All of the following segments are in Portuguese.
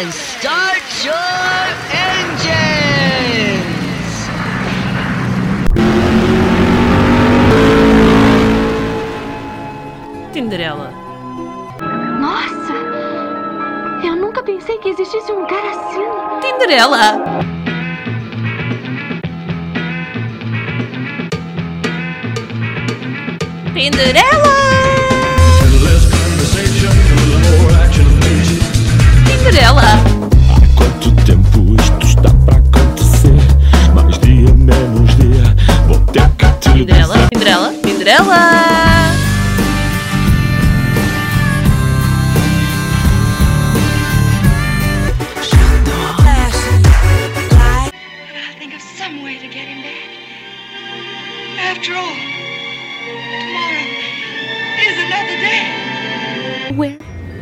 and start your engines! Tinderela. Nossa! Eu nunca pensei que existisse um cara assim. Tinderela! Tinderela! Tinderela! Há quanto tempo isto está para acontecer? Mais dia, menos dia. Vou ter que te Tinderela! dizer. Tinderela!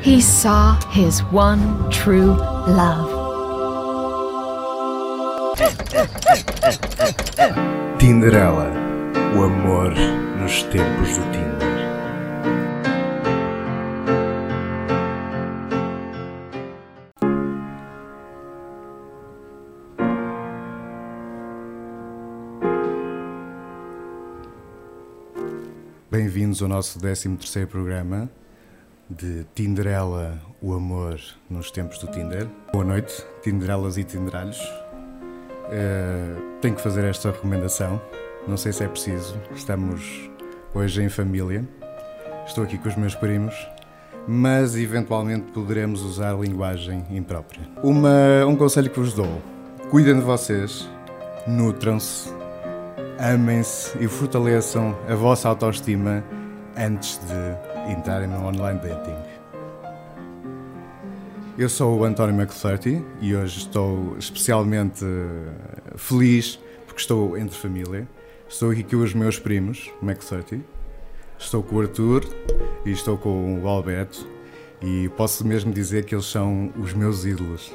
He saw his one true love. Tinderela, o amor nos tempos do Tinder. Bem-vindos ao nosso 13º programa de Tinderela, o amor nos tempos do Tinder. Boa noite, Tinderelas e Tinderalhos. Eh, tenho que fazer esta recomendação. Não sei se é preciso. Estamos hoje em família. Estou aqui com os meus primos, mas eventualmente poderemos usar linguagem imprópria. Uma, um conselho que vos dou: cuidem de vocês, nutram-se, amem-se e fortaleçam a vossa autoestima antes de entrarem no online dating. Eu sou o António McFlurty e hoje estou especialmente eh, feliz porque estou entre família. Estou aqui com os meus primos, McFlurty. Estou com o Arthur e estou com o Alberto. E posso mesmo dizer que eles são os meus ídolos.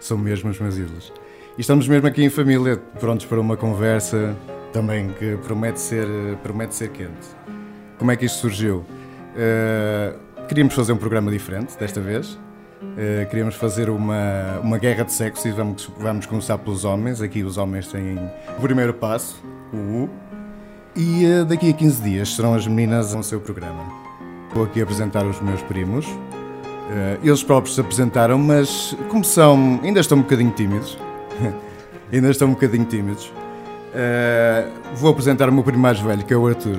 São mesmo os meus ídolos. E estamos mesmo aqui em família, prontos para uma conversa também que promete ser, eh, promete ser quente. Como é que isto surgiu? Eh, queríamos fazer um programa diferente desta vez. Eh, queríamos fazer uma, uma guerra de sexo e vamos, vamos começar pelos homens. Aqui os homens têm o primeiro passo, o U. E eh, daqui a 15 dias serão as meninas no seu programa. Vou aqui apresentar os meus primos. Eles próprios se apresentaram, mas como são, ainda estão um bocadinho tímidos. ainda estão um bocadinho tímidos. Vou apresentar o meu primo mais velho, que é o Arthur.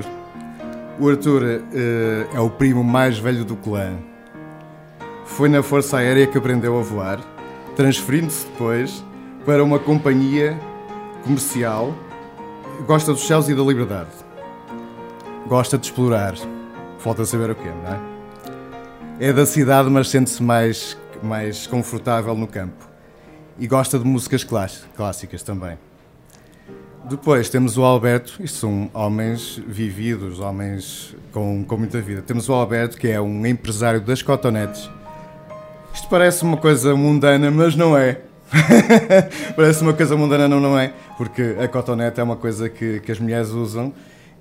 O Arthur eh, é o primo mais velho do clã. Foi na Força Aérea que aprendeu a voar, transferindo-se depois para uma companhia comercial. Gosta dos céus e da liberdade. Gosta de explorar. Falta saber o quê, não é? É da cidade, mas sente-se mais, mais confortável no campo. E gosta de músicas clás- clássicas também. Depois temos o Alberto, isto são homens vividos, homens com, com muita vida. Temos o Alberto, que é um empresário das cotonetes. Isto parece uma coisa mundana, mas não é. parece uma coisa mundana, não, não é. Porque a cotonete é uma coisa que, que as mulheres usam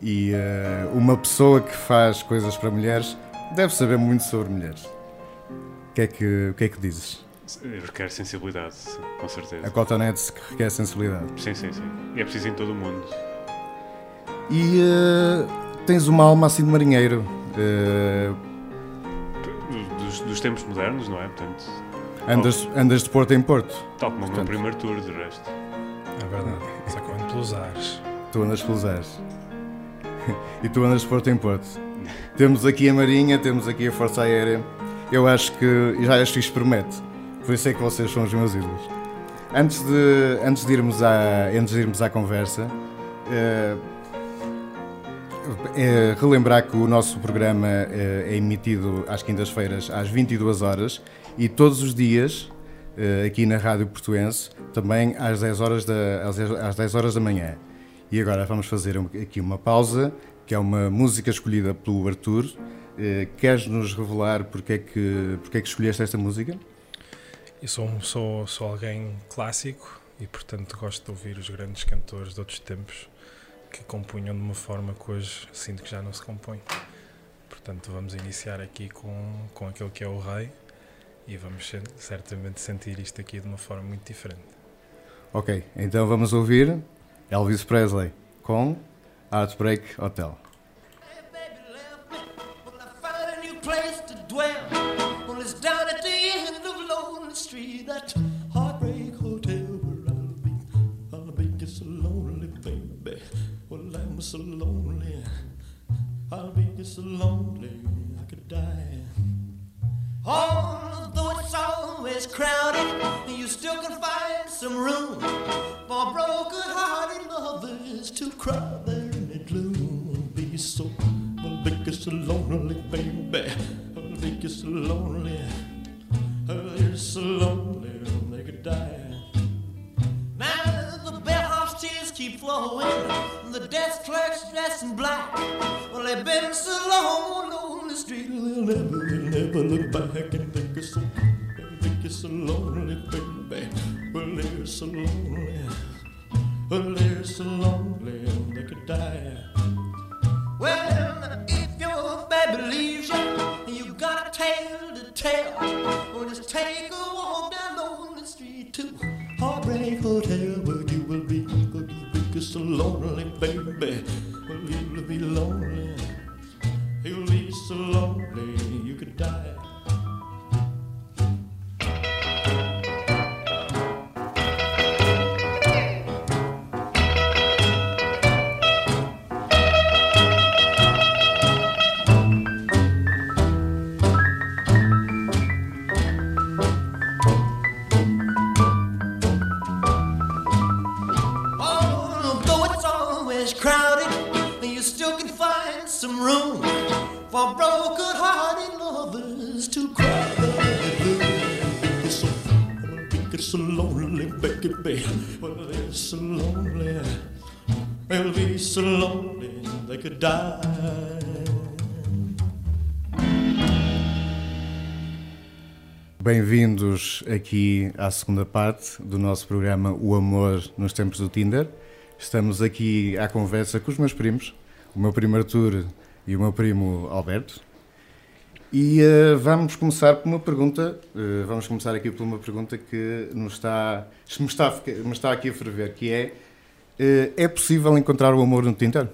e eh, uma pessoa que faz coisas para mulheres deve saber muito sobre mulheres. O que é que, o que, é que dizes? Requer sensibilidade, com certeza. A cotonete que requer sensibilidade. Sim, sim, sim. E é preciso em todo o mundo. E eh, tens uma alma assim de marinheiro. Eh, Dos, dos tempos modernos, não é? Portanto, andas, andas de porto em porto. tal como o meu primeiro tour, de resto. É verdade. Só que eu ando pelos ares. Tu andas pelos ares. e tu andas de porto em porto. temos aqui a Marinha, temos aqui a Força Aérea. Eu acho que já acho que isto promete. Por isso é que vocês são os meus ídolos. Antes de, antes de, irmos, à, antes de irmos à conversa, eh, é relembrar que o nosso programa eh, é emitido às quintas-feiras às 22 horas e todos os dias aqui na Rádio Portuense também às 10 horas da, às 10 às 10 horas da manhã. E agora vamos fazer aqui uma pausa, que é uma música escolhida pelo Arthur. Queres nos revelar porque é, que, porque é que escolheste esta música? Eu sou, sou, sou alguém clássico e, portanto, gosto de ouvir os grandes cantores de outros tempos que compunham de uma forma que hoje sinto que já não se compõe. Portanto, vamos iniciar aqui com, com aquele que é o Rei e vamos certamente sentir isto aqui de uma forma muito diferente. Ok, então vamos ouvir Elvis Presley com Heartbreak Hotel. Find a Street, that heartbreak hotel where I'll be. I'll be just so lonely, baby. Well, I'm so lonely. I'll be just so lonely, I could die. Although it's always crowded, you still can find some room for broken-hearted lovers to cry there in the gloom. will Be so, I'll be just so lonely, baby. I'll be just so lonely. They're so lonely, they could die. Now the bellhop's tears keep flowing, the desk clerk's dressed in black. Well, they've been so long on the street, they'll never, they'll never look back and think it's so, think it's so lonely, baby. Well, they're so lonely, well, they're so lonely, they could die. Well, if your baby leaves you, tale to tell, well, just take a walk down lonely street to Heartbreak Hotel, where you will be, where you'll be so lonely, baby. Well, you'll be lonely, you'll be so lonely, room for broken-hearted lovers to cry. It's so, it's so lonely, baby. Well, they're so lonely. They'll be so lonely they could die. Bem-vindos aqui à segunda parte do nosso programa O Amor nos Tempos do Tinder. Estamos aqui à conversa com os meus primos, o meu primo Arthur e o meu primo Alberto. E eh, vamos começar por uma pergunta, eh, vamos começar aqui por uma pergunta que nos está, me, está, me está aqui a ferver, que é, eh, é possível encontrar o amor no Tinder?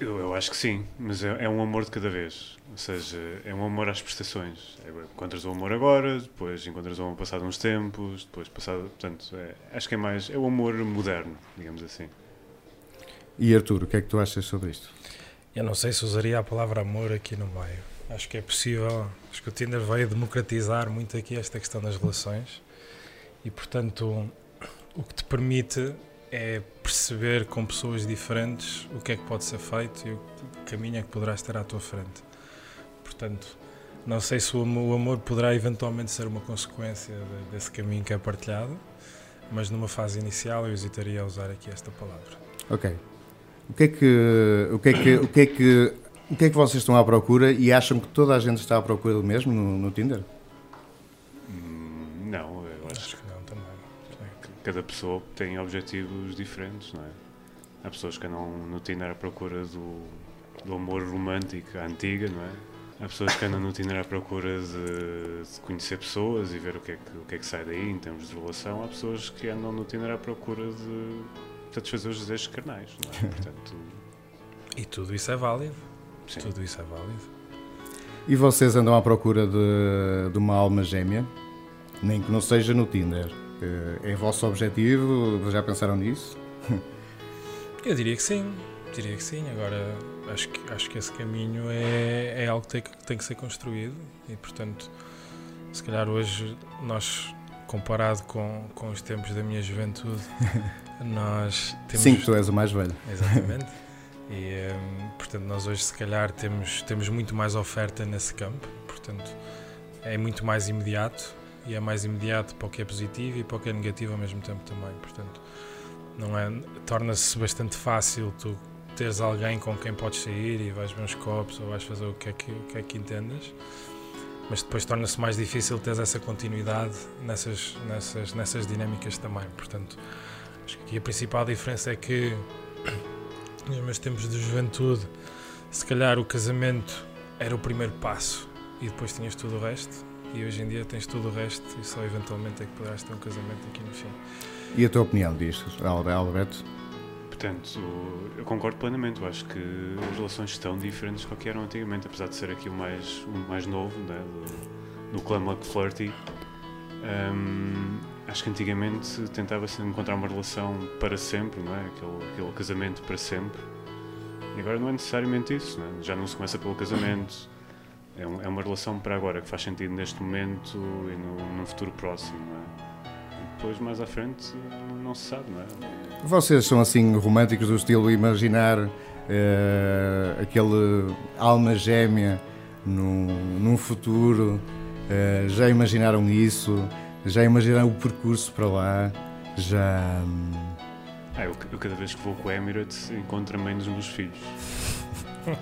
Eu, eu acho que sim, mas é, é um amor de cada vez. Ou seja, é um amor às prestações. É, encontras o amor agora, depois encontras o amor passado uns tempos, depois passado. Portanto, é- acho que é mais. É o amor moderno, digamos assim. E Arthur, o que é que tu achas sobre isto? Eu não sei se usaria a palavra amor aqui no meio. Acho que é possível. Acho que o Tinder veio democratizar muito aqui esta questão das relações e, portanto, o que te permite é perceber com pessoas diferentes o que é que pode ser feito e o caminho é que poderás ter à tua frente. Portanto, não sei se o amo- o amor poderá eventualmente ser uma consequência de- desse caminho que é partilhado, mas numa fase inicial eu hesitaria a usar aqui esta palavra. Ok. O que é que o que é que o que é que o que é que vocês estão à procura e acham que toda a gente está à procura do mesmo no, no Tinder? Hum, Não, eu acho Acho que não também. cada pessoa tem objetivos diferentes, não é? Há pessoas que andam no Tinder à procura do, do amor romântico à antiga, não é? Há pessoas que andam no Tinder à procura de, de conhecer pessoas e ver o que, é que, o que é que sai daí em termos de relação. Há pessoas que andam no Tinder à procura de satisfazer os desejos carnais, não é? Portanto, E tudo isso é válido. sim. Tudo isso é válido. E vocês andam à procura de, de uma alma gêmea? Nem que não seja no Tinder. Eh, É vosso objetivo? Já pensaram nisso? Eu diria que sim. Diria que sim. Agora, acho que, acho que esse caminho é, é algo que tem, que tem que ser construído e, portanto, se calhar hoje nós, comparado com, com os tempos da minha juventude, nós temos. Sim, tu és o mais velho. Exatamente. E, hum, portanto, nós hoje, se calhar, temos, temos muito mais oferta nesse campo. Portanto, é muito mais imediato e é mais imediato para o que é positivo e para o que é negativo ao mesmo tempo também. Portanto, não é, torna-se bastante fácil tu teres alguém com quem podes sair e vais ver uns copos ou vais fazer o que é que, o que, é que entendas. Mas depois torna-se mais difícil teres essa continuidade nessas, nessas, nessas dinâmicas também. Portanto, acho que aqui a principal diferença é que nos meus tempos de juventude, se calhar o casamento era o primeiro passo e depois tinhas tudo o resto. E hoje em dia tens tudo o resto e só eventualmente é que poderás ter um casamento aqui no fim. E a tua opinião disto, Al- Alberto? Portanto, eu concordo plenamente. Eu acho que as relações estão diferentes do que eram antigamente, apesar de ser aqui o mais, o mais novo, né, do, do clã McFlirty. Hum, acho que antigamente tentava-se encontrar uma relação para sempre, não é? aquele, aquele casamento para sempre. E agora não é necessariamente isso, não é? já não se começa pelo casamento. É, um- é uma relação para agora que faz sentido neste momento e no, no futuro próximo. Não é? E depois, mais à frente, não se sabe, não é? Vocês são assim românticos do estilo imaginar eh, aquele alma gêmea num, num futuro? Eh, já imaginaram isso? Já imaginaram o percurso para lá? Já. hum, Ah, eu, eu cada vez que vou com o Emirates encontro a mãe dos meus filhos.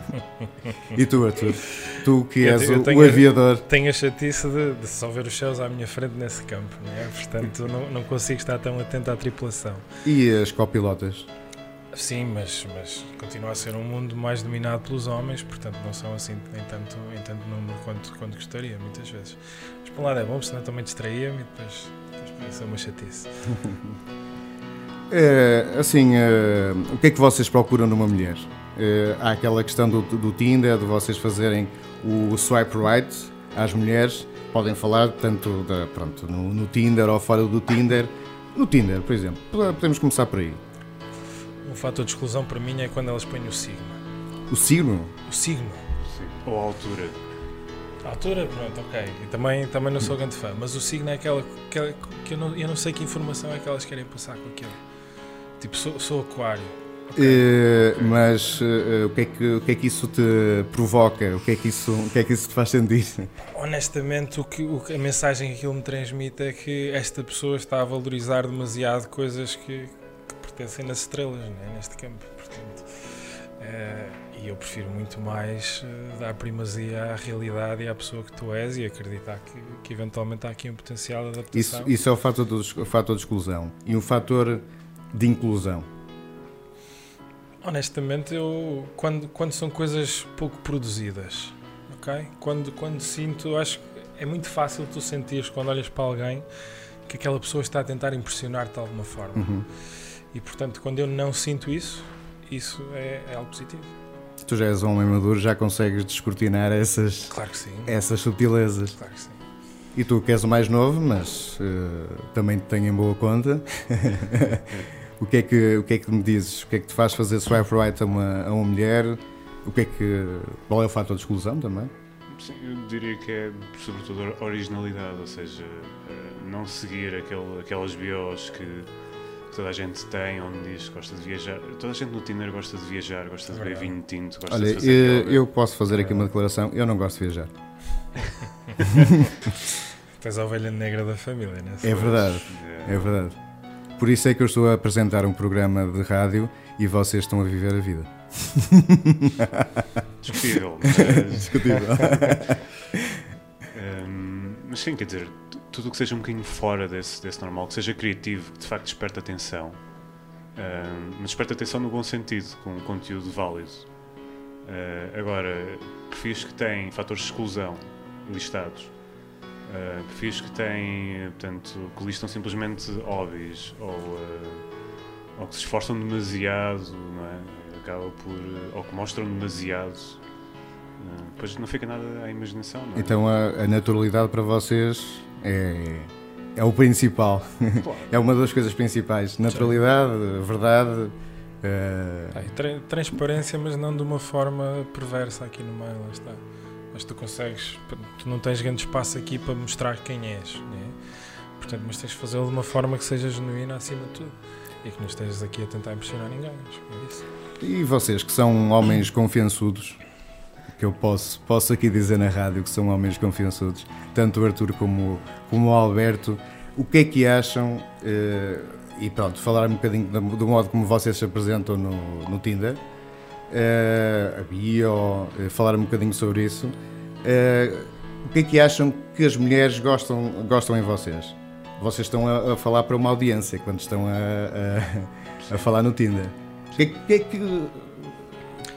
E tu, Arthur? Tu que Eu és te- o, tenho- o aviador. Tenho a chatice de, de só ver os céus à minha frente nesse campo, não é? Portanto, não, não consigo estar tão atento à tripulação. E as copilotas? Sim, mas, mas continua a ser um mundo mais dominado pelos homens, portanto não são assim em tanto, em tanto número quanto, quanto gostaria, muitas vezes. Por um lado é bom, senão também distraía-me e depois, depois podia ser uma chatice. Eh, assim, eh, o que é que vocês procuram numa mulher? Eh, há aquela questão do, do Tinder, de vocês fazerem o swipe right às mulheres. Podem falar tanto da, pronto, no, no Tinder ou fora do Tinder. No Tinder, por exemplo. Podemos começar por aí. Um fator de exclusão para mim é quando elas põem o signo. O signo? O signo. Ou a altura. A altura, pronto, ok. E também, também não sou grande fã, mas o signo é aquela que, que eu, não, eu não sei que informação é que elas querem passar com aquilo. Tipo, sou, sou aquário. Eh, mas eh, o, que é que, o que é que isso te provoca? O que é que isso, o que é que isso te faz sentir? Honestamente, o que, o que- a mensagem que aquilo me transmite é que esta pessoa está a valorizar demasiado coisas que, que pertencem nas estrelas, né, neste campo. Portanto, eh, e eu prefiro muito mais eh, dar primazia à realidade e à pessoa que tu és e acreditar que, que eventualmente há aqui um potencial de Isso, adaptação. isso é o fator, do, o fator de exclusão. E o fator de inclusão. Honestamente, eu quando, quando são coisas pouco produzidas, ok? Quando, quando sinto, acho que é muito fácil tu sentires quando olhas para alguém que aquela pessoa está a tentar impressionar-te de alguma forma. Uhum. E portanto, quando eu não sinto isso, isso é, é algo positivo. Tu já és um homem maduro, já consegues descortinar essas, Claro que sim. essas subtilezas. Claro que sim. E tu que és o mais novo, mas eh, também te tenho em boa conta. o, que é que, o que é que me dizes? O que é que te faz fazer swipe right a uma, a uma mulher? O que é que, qual é o fator de exclusão também? Sim, eu diria que é sobretudo originalidade, ou seja, eh, não seguir aquele, aquelas bios que toda a gente tem, onde diz que gosta de viajar. Toda a gente no Tinder gosta de viajar, gosta de beber vinho tinto, gosta Olha, de fazer yoga. eu posso fazer aqui uma declaração. Eu não gosto de viajar. Tens a ovelha negra da família, né? É verdade, é verdade. Por isso é que eu estou a apresentar um programa de rádio e vocês estão a viver a vida. Discutível. mas- Discutível. Hum, mas sim, quer dizer, tu- tudo o que seja um bocadinho fora desse, desse normal, que seja criativo, que de facto desperte atenção, hum, mas desperte atenção no bom sentido, com um conteúdo válido. Uh, agora, perfis que têm fatores de exclusão listados, uh, perfis que têm, portanto, que listam simplesmente hobbies ou, uh, ou que se esforçam demasiado, não é? Acaba por. uh, ou que mostram demasiado. uh, Depois não fica nada à imaginação, não é? Então a, a naturalidade para vocês é, é o principal. Claro. é uma das coisas principais. Naturalidade, verdade. tra- transparência, mas não de uma forma perversa aqui no meio, lá está. Mas tu consegues, tu não tens grande espaço aqui para mostrar quem és, né? Portanto, mas tens de fazê-lo de uma forma que seja genuína acima de tudo e que não estejas aqui a tentar impressionar ninguém. É e vocês que são homens confiançudos, que eu posso, posso aqui dizer na rádio que são homens confiançudos, tanto o Arthur como, como o Alberto, o que é que acham? eh, e pronto, falar um bocadinho do, do modo como vocês se apresentam no, no Tinder, eh, a bio, eh, falar um bocadinho sobre isso. O que é que acham que as mulheres gostam, gostam em vocês? Vocês estão a, a falar para uma audiência quando estão a, a, a falar no Tinder. O que, é que- que é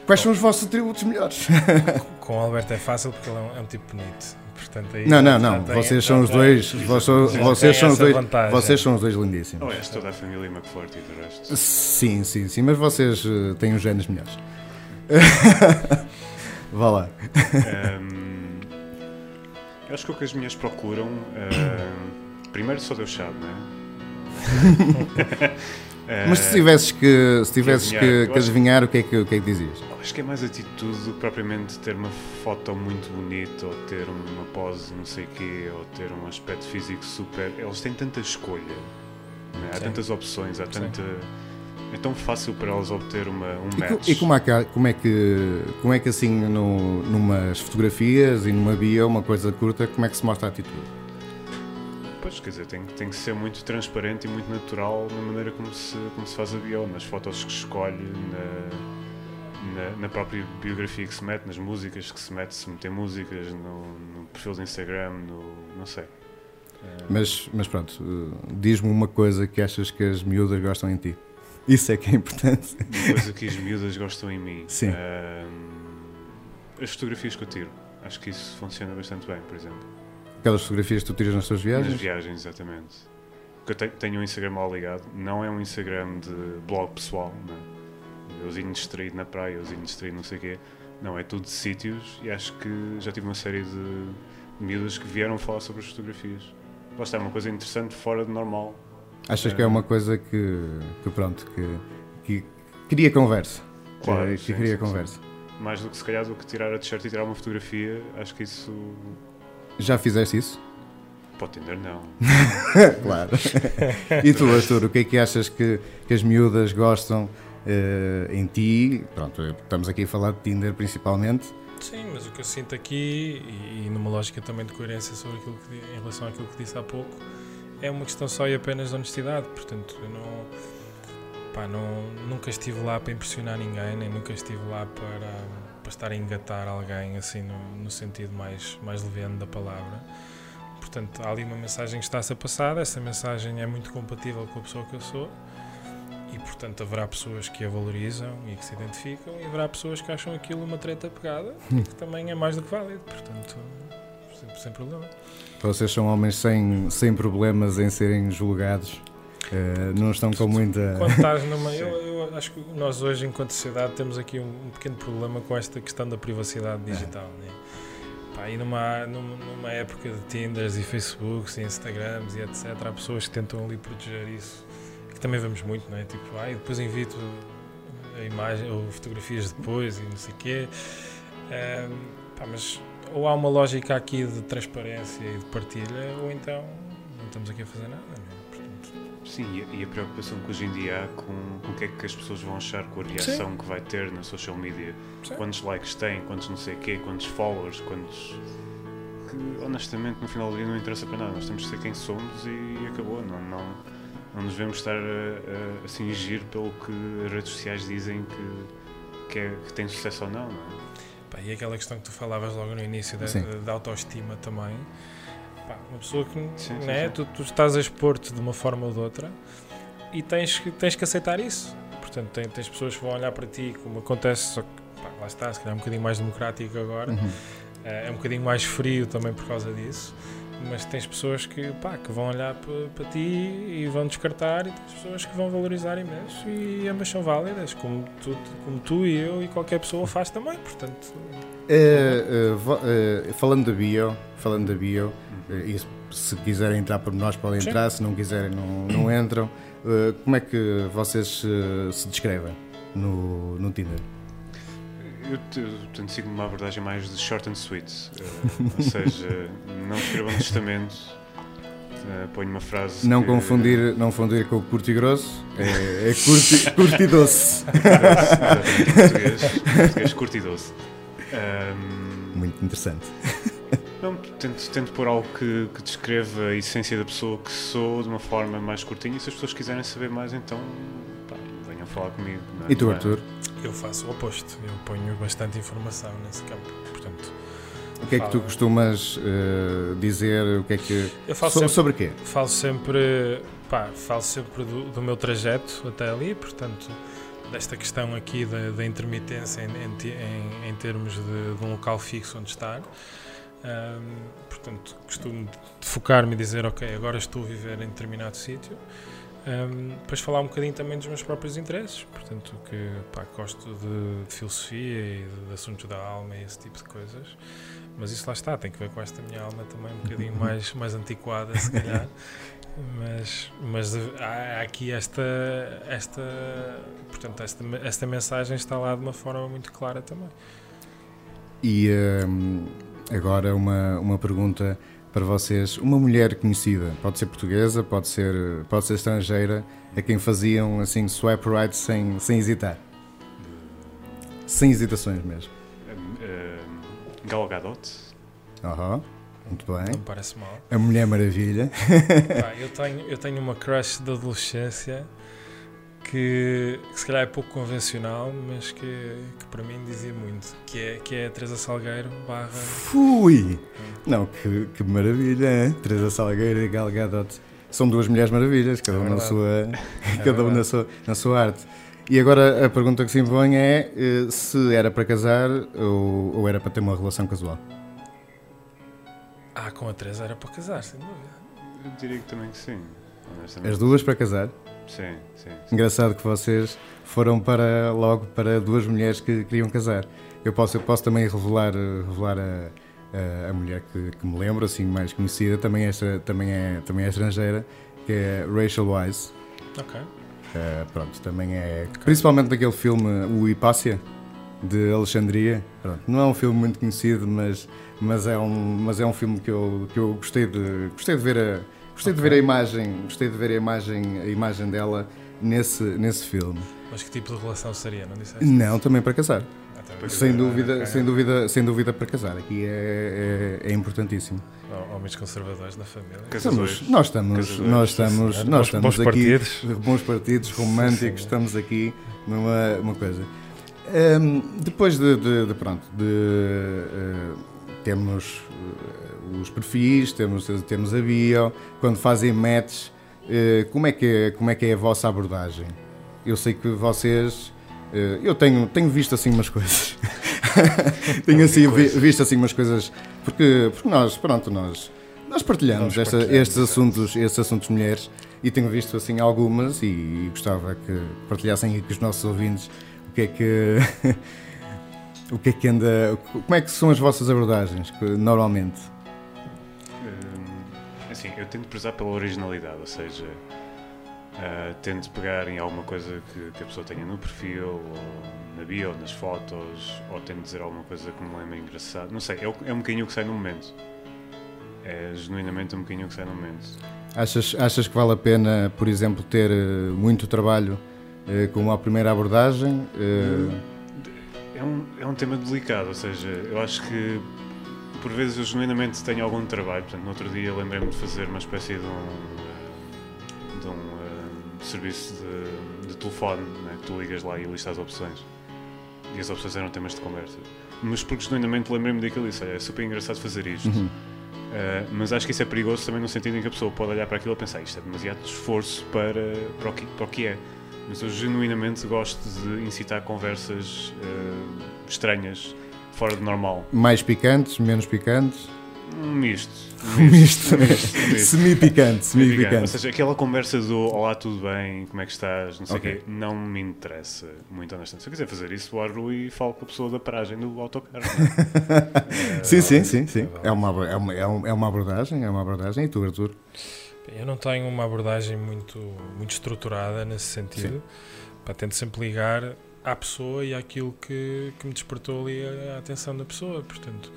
Quais são os vossos atributos melhores? Com o Alberto é fácil porque ele é um, é um tipo bonito. Portanto, aí Não, não, não. tem- Vocês já são os dois. Vocês, são os dois. vantagem. Vocês são os dois lindíssimos. Ou és toda a família McFlurty do resto. Sim, sim, sim. Mas vocês eh, têm os genes melhores. Vá lá. Ahm, eu acho que o que as mulheres procuram. ahm, primeiro só deu chave, não é? Mas se tivesses que, se tivesses adivinhar, que, eu que acho- adivinhar, o que, é que, o que é que dizias? Acho que é mais atitude do que propriamente ter uma foto muito bonita ou ter uma pose não sei quê ou ter um aspecto físico super. Eles têm tanta escolha, não é? há Sim. tantas opções, há Sim. tanta. É tão fácil para elas obter uma, um E, co- match. e como, é que, como, é que, como é que assim, no, numas fotografias e numa bio, uma coisa curta, como é que se mostra a atitude? Pois, quer dizer, tem, tem que ser muito transparente e muito natural na maneira como se, como se faz a bio, nas fotos que escolhe, na, na, na própria biografia que se mete, nas músicas que se mete, se meter músicas no, no perfil do Instagram, no, não sei. Eh, Mas, mas pronto, eh, diz-me uma coisa que achas que as miúdas gostam em ti. Isso é que é importante. Uma coisa que as miúdas gostam em mim. Sim. Ahm, as fotografias que eu tiro. Acho que isso funciona bastante bem, por exemplo. Aquelas fotografias que tu tiras nas tuas viagens? Nas viagens, exatamente. Porque eu te- tenho um Instagram lá ligado. Não é um Instagram de blog pessoal, né? Euzinho distraído na praia, euzinho distraído não sei o quê. Não, é tudo de sítios e acho que já tive uma série de miúdas que vieram falar sobre as fotografias. Lá está, é uma coisa interessante fora do normal. Achas que é uma coisa que, que pronto, que, que cria conversa? Claro, Eh, sim, que cria sim, sim. conversa. Mais do que se calhar do que tirar a t-shirt e tirar uma fotografia, acho que isso Já fizeste isso? pode entender não. claro. e tu, Arthur, o que é que achas que, que as miúdas gostam eh, em ti? Pronto, estamos aqui a falar de Tinder principalmente. Sim, mas o que eu sinto aqui, e, e numa lógica também de coerência sobre aquilo que, em relação àquilo que disse há pouco, é uma questão só e apenas de honestidade. Portanto, eu não, pá, não, nunca estive lá para impressionar ninguém, nem nunca estive lá para, para estar a engatar alguém, assim, no, no sentido mais, mais leviano da palavra. Portanto, há ali uma mensagem que está-se a passar, essa mensagem é muito compatível com a pessoa que eu sou. E portanto haverá pessoas que a valorizam e que se identificam e haverá pessoas que acham aquilo uma treta pegada que também é mais do que válido, portanto sem, sem problema. Vocês são homens sem, sem problemas em serem julgados. eh, não estão com muita. Quando estás numa. Eu, eu acho que nós hoje, enquanto sociedade, temos aqui um, um pequeno problema com esta questão da privacidade digital. Né? Pá, e numa, numa, numa época de Tinders e Facebooks e Instagrams e etc., há pessoas que tentam ali proteger isso, que também vemos muito, não é? Tipo, ah, depois invito a imagem ou fotografias depois e não sei o quê. Pá, mas ou há uma lógica aqui de transparência e de partilha, ou então não estamos aqui a fazer nada. Não é? Sim, e a- preocupação que hoje em dia há com, com o que é que as pessoas vão achar com a reação que vai ter na social media. Sim. Quantos likes tem, quantos não sei o quê, quantos followers, quantos. que honestamente no final do dia não interessa para nada. Nós temos de ser quem somos e, acabou. Não, não, não nos devemos estar a, a, a cingir pelo que as redes sociais dizem que, que, é, que tem sucesso ou não, não é? Pá, e aquela questão que tu falavas logo no início da, Sim. da autoestima também. Pá, uma pessoa que Sim, sim, né, sim. Tu, tu estás a expor-te de uma forma ou de outra e tens que, tens que aceitar isso. Portanto, tem- tens pessoas que vão olhar para ti, como acontece, só que pá, lá está, se calhar é um bocadinho mais democrático agora, Uhum. Eh, é um bocadinho mais frio também por causa disso. Mas tens pessoas que, pá, que vão olhar para, para ti e vão descartar, e tens pessoas que vão valorizar imenso, e ambas são válidas, como tu, como tu e eu e qualquer pessoa faz também. Portanto, vo- eh, falando da bio, falando da bio, se- se quiserem entrar por nós podem Sim. entrar, se não quiserem não, não entram. Eh, como é que vocês eh, se descrevem no, no Tinder? Eu, te- eu tento seguir uma abordagem mais de short and sweet, eh, ou seja, não escrevam um testamento, eh, ponho uma frase. Não que- confundir, não confundir com o curto e grosso, é, é curto, e- curto e doce. Português, português curto e doce. Ahm, Muito interessante. Não, tento, tento pôr algo que, que descreva a essência da pessoa que sou de uma forma mais curtinha e se as pessoas quiserem saber mais, então pá, venham falar comigo. não é? E tu, Arthur, eu faço o oposto. Eu ponho bastante informação nesse campo. Portanto, o que é que tu costumas eh, dizer? O que é que eu falo so- sempre, sobre quê? falo sempre, pá, falo sempre do, do meu trajeto até ali. Portanto, desta questão aqui da, da intermitência em, em- em termos de, de um local fixo onde estar. Ahm, portanto, costumo focar-me e dizer, ok, agora estou a viver em determinado sítio. Ahm, depois falar um bocadinho também dos meus próprios interesses, portanto, que pá, gosto de, de filosofia e de, de assuntos da alma e esse tipo de coisas. Mas isso lá está, tem que ver com esta minha alma também um bocadinho mais, mais antiquada, se calhar. Mas, mas há aqui esta, esta, portanto, esta, esta mensagem está lá de uma forma muito clara também. E hum, agora uma, uma pergunta para vocês. Uma mulher conhecida, pode ser portuguesa, pode ser, pode ser estrangeira, a quem faziam assim swipe right sem, sem hesitar. Sem hesitações mesmo. Um, um, Gal Gadot. Aham, muito Não bem. me parece mal. A Mulher Maravilha. Pá, eu, tenho, eu tenho uma crush da adolescência que, que se calhar é pouco convencional, mas que, que para mim dizia muito, que é, que é a Teresa Salgueiro barra... Fui! Não, que, que maravilha, hein? Teresa Salgueiro e Gal Gadot. São duas mulheres maravilhas, cada É uma na sua, cada uma na sua, na sua arte. E agora a pergunta que se impõe é eh, se era para casar ou, ou era para ter uma relação casual. Ah, com a Teresa era para casar, sem dúvida. Eu diria que também que sim. honestamente. As duas para casar. Sim, sim. sim. Engraçado que vocês foram para logo para duas mulheres que queriam casar. Eu posso, eu posso também revelar, revelar a, a, a mulher que, que me lembro, assim, mais conhecida, também é, também é, também é estrangeira, que é Rachel Weisz. Ok. Eh, pronto, também é. Principalmente daquele filme O Hipácia, de Alexandria. Pronto, não é um filme muito conhecido, mas, mas, é, um, mas é um filme que eu, que eu gostei de. Gostei de ver a. Gostei de ver a imagem, gostei de ver a imagem, a imagem dela nesse, nesse filme. Mas que tipo de relação seria, não disseste? Não, também para casar. Ah, também. Sem Ah, dúvida, ok. sem dúvida, sem dúvida para casar. Aqui é, é, é importantíssimo. Hom- Homens conservadores na família. Estamos, nós estamos, Casadores. nós estamos, nós bons- estamos bons aqui, partidos. bons partidos românticos, Sim, sim. estamos aqui numa uma coisa. Hum, depois de, de- de, pronto, de eh, temos eh, os perfis, temos, temos a bio, quando fazem match, eh, como é que é, como é que é a vossa abordagem? Eu sei que vocês, eh, eu tenho, tenho visto assim umas coisas. tenho assim vi- visto assim umas coisas porque, porque nós, pronto, nós nós partilhamos, Nós esta- partilhamos, estes assuntos, estes assuntos mulheres e tenho visto assim algumas e, gostava que partilhassem aí com os nossos ouvintes o que é que o que é que anda, como é que são as vossas abordagens normalmente? Assim, eu tento prezar pela originalidade, ou seja, ah, tento pegar em alguma coisa que, que a pessoa tenha no perfil, ou na bio, ou nas fotos, ou tento dizer alguma coisa que me lembra engraçado. Não sei, é, o- é um bocadinho que sai no momento. É genuinamente um bocadinho que sai no momento. Achas, achas que vale a pena, por exemplo, ter eh, muito trabalho eh, com uma primeira abordagem? Eh, É um, é um tema delicado, ou seja, eu acho que por vezes eu genuinamente tenho algum trabalho. Portanto, no outro dia lembrei-me de fazer uma espécie de um, eh, de um eh, serviço de, de telefone, né, que tu ligas lá e listas as opções. E as opções eram temas de conversa. Mas porque genuinamente lembrei-me daquilo e disse, "Olha, é super engraçado fazer isto. Uhum. Uh, mas acho que isso é perigoso também no sentido em que a pessoa pode olhar para aquilo e pensar isto é demasiado esforço para, para, o, que, para o que é. Mas eu genuinamente gosto de incitar conversas uh, estranhas, fora do normal. mais picantes, menos picantes? Um misto. Um misto. misto, misto. Semi-picante, Ou semi-picante. seja, aquela conversa do Olá, tudo bem, como é que estás, não sei o Ok. quê, não me interessa, muito honestamente. Se eu quiser fazer isso, vou à rua e falo com a pessoa da paragem do autocarro. não é? Sim, sim, sim, sim. verdade. É uma, é, uma, é uma- é uma abordagem, é uma abordagem. E tu, Arthur? Eu não tenho uma abordagem muito, muito estruturada nesse sentido. Pá, tento sempre ligar à pessoa e àquilo que, que me despertou ali a, a atenção da pessoa. Portanto,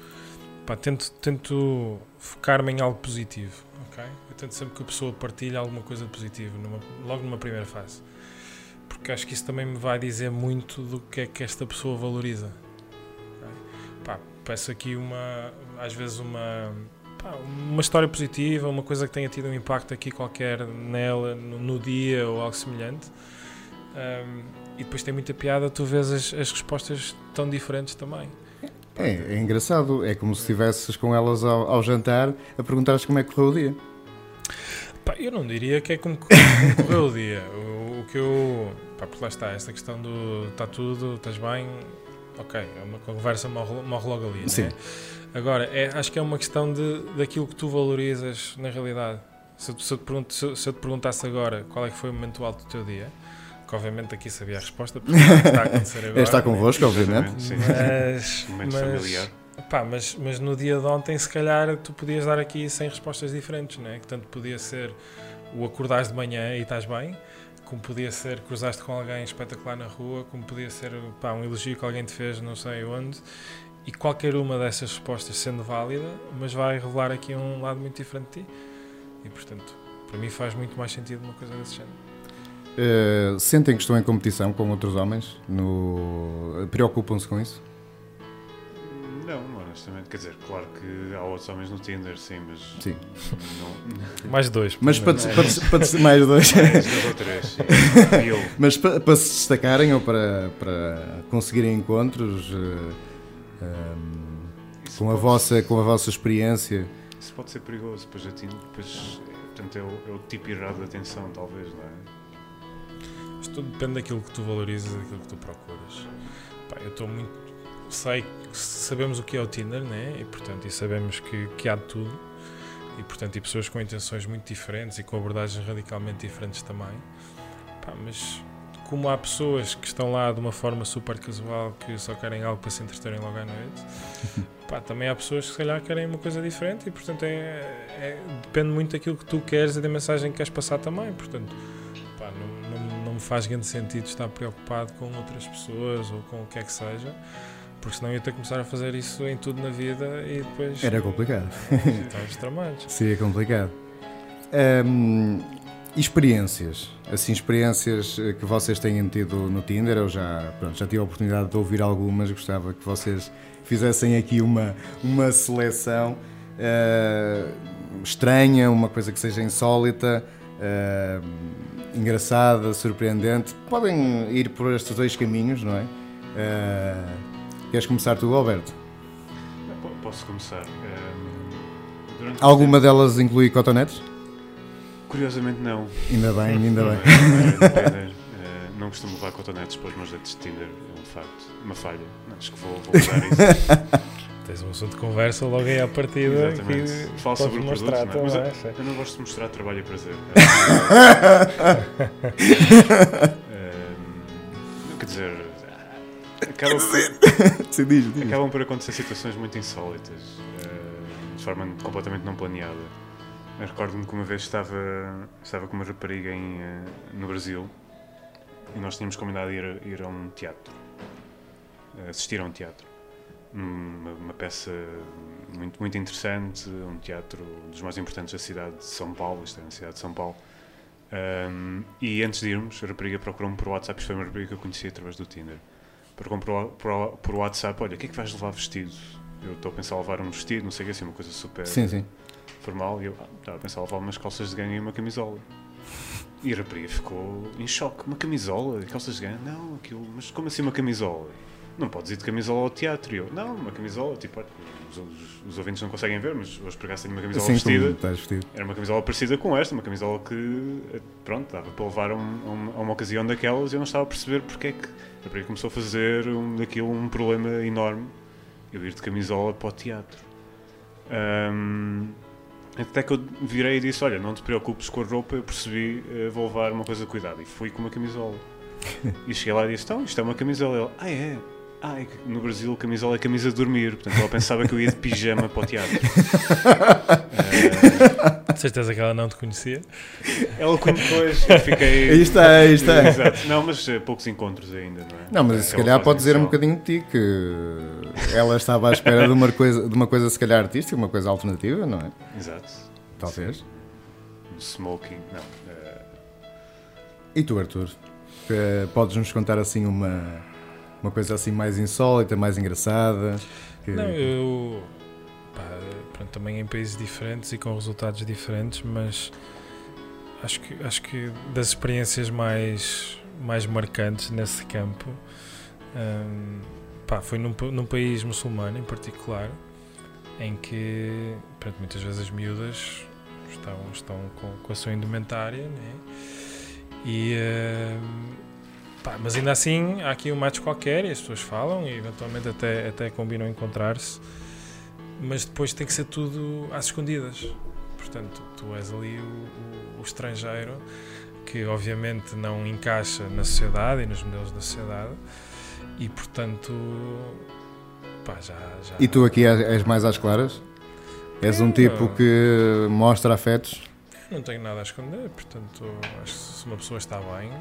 pá, tento, tento focar-me em algo positivo. ok? Eu tento sempre que a pessoa partilhe alguma coisa de positivo, numa- logo numa primeira fase. Porque acho que isso também me vai dizer muito do que é que esta pessoa valoriza. ok? Pá, peço aqui uma, às vezes uma, uma história positiva, uma coisa que tenha tido um impacto aqui qualquer nela, no, no dia ou algo semelhante. Ahm, e depois tem muita piada, tu vês as, as respostas tão diferentes também. É, é engraçado. É como se estivesses com elas ao, ao jantar a perguntares como é que correu o dia. Pá, eu não diria que é como, como correu o dia. O, o que eu. Pá, porque lá está, esta questão do está tudo, estás bem, ok, é uma conversa morre, morre logo ali, Sim. né? Agora, é, acho que é uma questão de, daquilo que tu valorizas na realidade. Se, se eu te se se eu te perguntasse agora qual é que foi o momento alto do teu dia, que obviamente aqui sabia a resposta, porque o que está a acontecer agora. Está né? convosco, obviamente. Sim. Mas, Momento mas, familiar. pá, mas, mas no dia de ontem, se calhar, tu podias dar aqui 100 respostas diferentes, né? que tanto podia ser o acordares de manhã e estás bem, como podia ser cruzaste com alguém espetacular na rua, como podia ser pá, um elogio que alguém te fez não sei onde, e qualquer uma dessas respostas sendo válida, mas vai revelar aqui um lado muito diferente de ti. E portanto, para mim faz muito mais sentido uma coisa desse género. Eh, sentem que estão em competição com outros homens? No... Preocupam-se com isso? Não, honestamente, quer dizer, claro que há outros homens no Tinder, sim, mas. Sim. Não, Mais dois. Mas para, para, para, mais dois. mais dois ou três, sim. E eu. Mas para, para se destacarem ou para, para conseguirem encontros eh, ehm, Isso com, a vossa, com a vossa experiência, Isso pode ser perigoso, depois, a Tinder, depois é, portanto, é, o, é o tipo errado de atenção, talvez, não é? Isto tudo depende daquilo que tu valorizas, daquilo que tu procuras. Pá, eu estou muito. Sei sabemos o que é o Tinder, né? E portanto, e sabemos que, que há de tudo. E portanto, e pessoas com intenções muito diferentes e com abordagens radicalmente diferentes também. Pá, mas como há pessoas que estão lá de uma forma super casual que só querem algo para se entreterem logo à noite, pá, também há pessoas que se calhar querem uma coisa diferente e portanto é, é- depende muito daquilo que tu queres e da mensagem que queres passar também. Portanto, me faz grande sentido estar preocupado com outras pessoas ou com o que é que seja, porque senão eu ia ter que começar a fazer isso em tudo na vida e depois era complicado. tramados. Seria complicado. Ehm, experiências, assim, experiências eh, que vocês têm tido no Tinder, eu já, pronto, já tive a oportunidade de ouvir algumas, gostava que vocês fizessem aqui uma, uma seleção eh, estranha, uma coisa que seja insólita, eh, engraçada, surpreendente. Podem ir por estes dois caminhos, não é? Eh, queres começar tu, Alberto? Po- Posso começar? Os Alguma delas inclui cotonetes? Curiosamente não. Ainda bem, ainda bem. Não, Tinder, eh, não costumo levar cotonetes para os meus dates de Tinder, é um facto, uma falha. Acho que vou, vou mudar isso. Tens um assunto de conversa logo aí à partida Exatamente. que Fala sobre o produto, mostrar não é? Mas eu, eu não gosto de mostrar trabalho e prazer. Quer dizer, acaba por, diz, diz. acabam por acontecer situações muito insólitas, de forma completamente não planeada. Eu recordo-me que uma vez estava, estava com uma rapariga em, eh, no Brasil e nós tínhamos combinado ir, a- ir a um teatro, assistir a um teatro. Uma, uma peça muito, muito interessante, um teatro dos mais importantes da cidade de São Paulo, isto é na cidade de São Paulo. Um, e antes de irmos, a rapariga procurou-me por WhatsApp, isto foi uma rapariga que eu conheci através do Tinder. Procurou-me por, por, por WhatsApp, olha, o que é que vais levar vestido? Eu estou a pensar em levar um vestido, não sei o que, assim, uma coisa super Sim, sim. formal, e eu ah, estava a pensar em levar umas calças de ganho e uma camisola. E a rapariga ficou em choque, uma camisola, calças de ganho? Não, aquilo, mas como assim uma camisola? Não podes ir de camisola ao teatro. E eu, não, uma camisola, tipo, os, os, os ouvintes não conseguem ver, mas hoje por acaso tenho uma camisola como vestida. vestido. Era uma camisola parecida com esta, uma camisola que, pronto, dava para levar a, um- a uma- ocasião daquelas e eu não estava a perceber porque é que a rapariga começou a fazer um, daquilo um problema enorme. Eu ir de camisola para o teatro. Ahm, até que eu virei e disse: Olha, não te preocupes com a roupa, eu percebi, eh, vou levar uma coisa de cuidado. E fui com uma camisola. e cheguei lá e disse: Então, isto é uma camisola. Ele, ah, é? É que no Brasil camisola é camisa de dormir. Portanto, ela pensava que eu ia de pijama para o teatro. Eh, De certeza que ela não te conhecia. ela quando depois eu fiquei. Aí está, aí está. Exato. Não, mas eh, poucos encontros ainda, não é? Não, mas se Aquela calhar pode dizer um inicial. bocadinho de ti que ela estava à espera de uma coisa, de uma coisa se calhar artística, uma coisa alternativa, não é? Exato. Talvez. Um smoking, não. eh, E tu, Arthur? Que Podes-nos contar assim uma, uma coisa assim mais insólita, mais engraçada? Que- Não, eu. Pá, pronto, também em países diferentes e com resultados diferentes, mas acho que, acho que das experiências mais, mais marcantes nesse campo hum, pá, foi num, num país muçulmano em particular, em que pronto, muitas vezes as miúdas estão, estão com, com a sua indumentária né? E, eh, pá, mas ainda assim, há aqui um match qualquer e as pessoas falam e eventualmente até, até combinam encontrar-se, mas depois tem que ser tudo às escondidas. Portanto, tu és ali o, o- o estrangeiro que obviamente não encaixa na sociedade e nos modelos da sociedade e portanto pá, já, já E tu aqui és, és mais às claras? És um tipo que mostra afetos? Não tenho nada a esconder, portanto acho que se uma pessoa está bem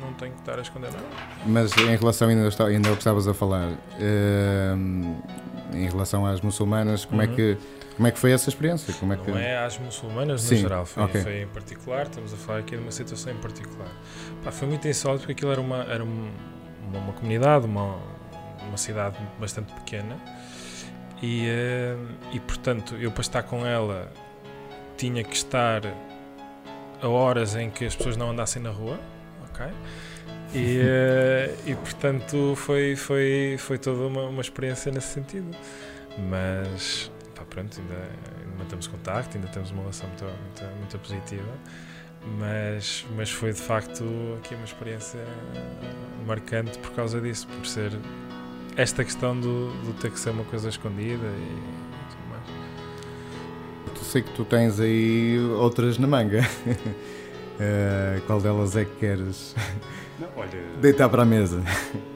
não tenho que estar a esconder nada. Mas em relação ainda, está- ainda ao que estavas a falar, hum, em relação às muçulmanas, como, é Uhum. que, como é que foi essa experiência? Como é que... Não é às muçulmanas Sim, no geral, foi, ok. foi em particular, estamos a falar aqui de uma situação em particular. Pá, foi muito insólito porque aquilo era uma, era um- uma, uma comunidade, uma, uma cidade bastante pequena e, eh, e portanto eu para estar com ela tinha que estar a horas em que as pessoas não andassem na rua, ok? E, eh, e portanto foi, foi, foi toda uma, uma experiência nesse sentido. Mas pá, pronto, ainda, ainda mantemos contacto, ainda temos uma relação muito, muito, muito positiva. Mas, mas foi de facto aqui uma experiência marcante por causa disso, por ser esta questão do, do ter que ser uma coisa escondida e sei que tu tens aí outras na manga. Eh, qual delas é que queres Não, olha, deitar para a mesa?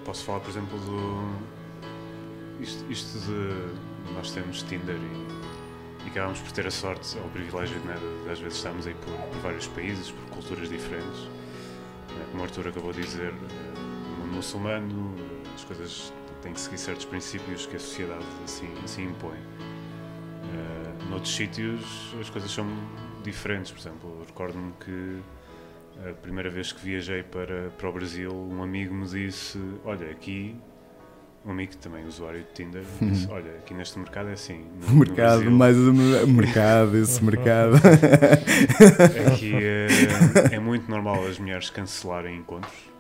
posso falar, por exemplo, do. Isto, isto de. Nós temos Tinder e, e acabamos por ter a sorte ou o privilégio né, de, às vezes estarmos aí por, por vários países, por culturas diferentes. Né, Como o Arthur acabou de dizer, eh, no mundo muçulmano eh, as coisas têm que seguir certos princípios que a sociedade assim, assim impõe. Eh, noutros sítios as coisas são diferentes. Por exemplo, eu recordo-me que a primeira vez que viajei para, para o Brasil, um amigo me disse: Olha, aqui, um amigo também, usuário de Tinder, me disse: Olha, aqui neste mercado é assim. No, mercado, no mais o mercado, esse mercado. Aqui é, é muito normal as mulheres cancelarem encontros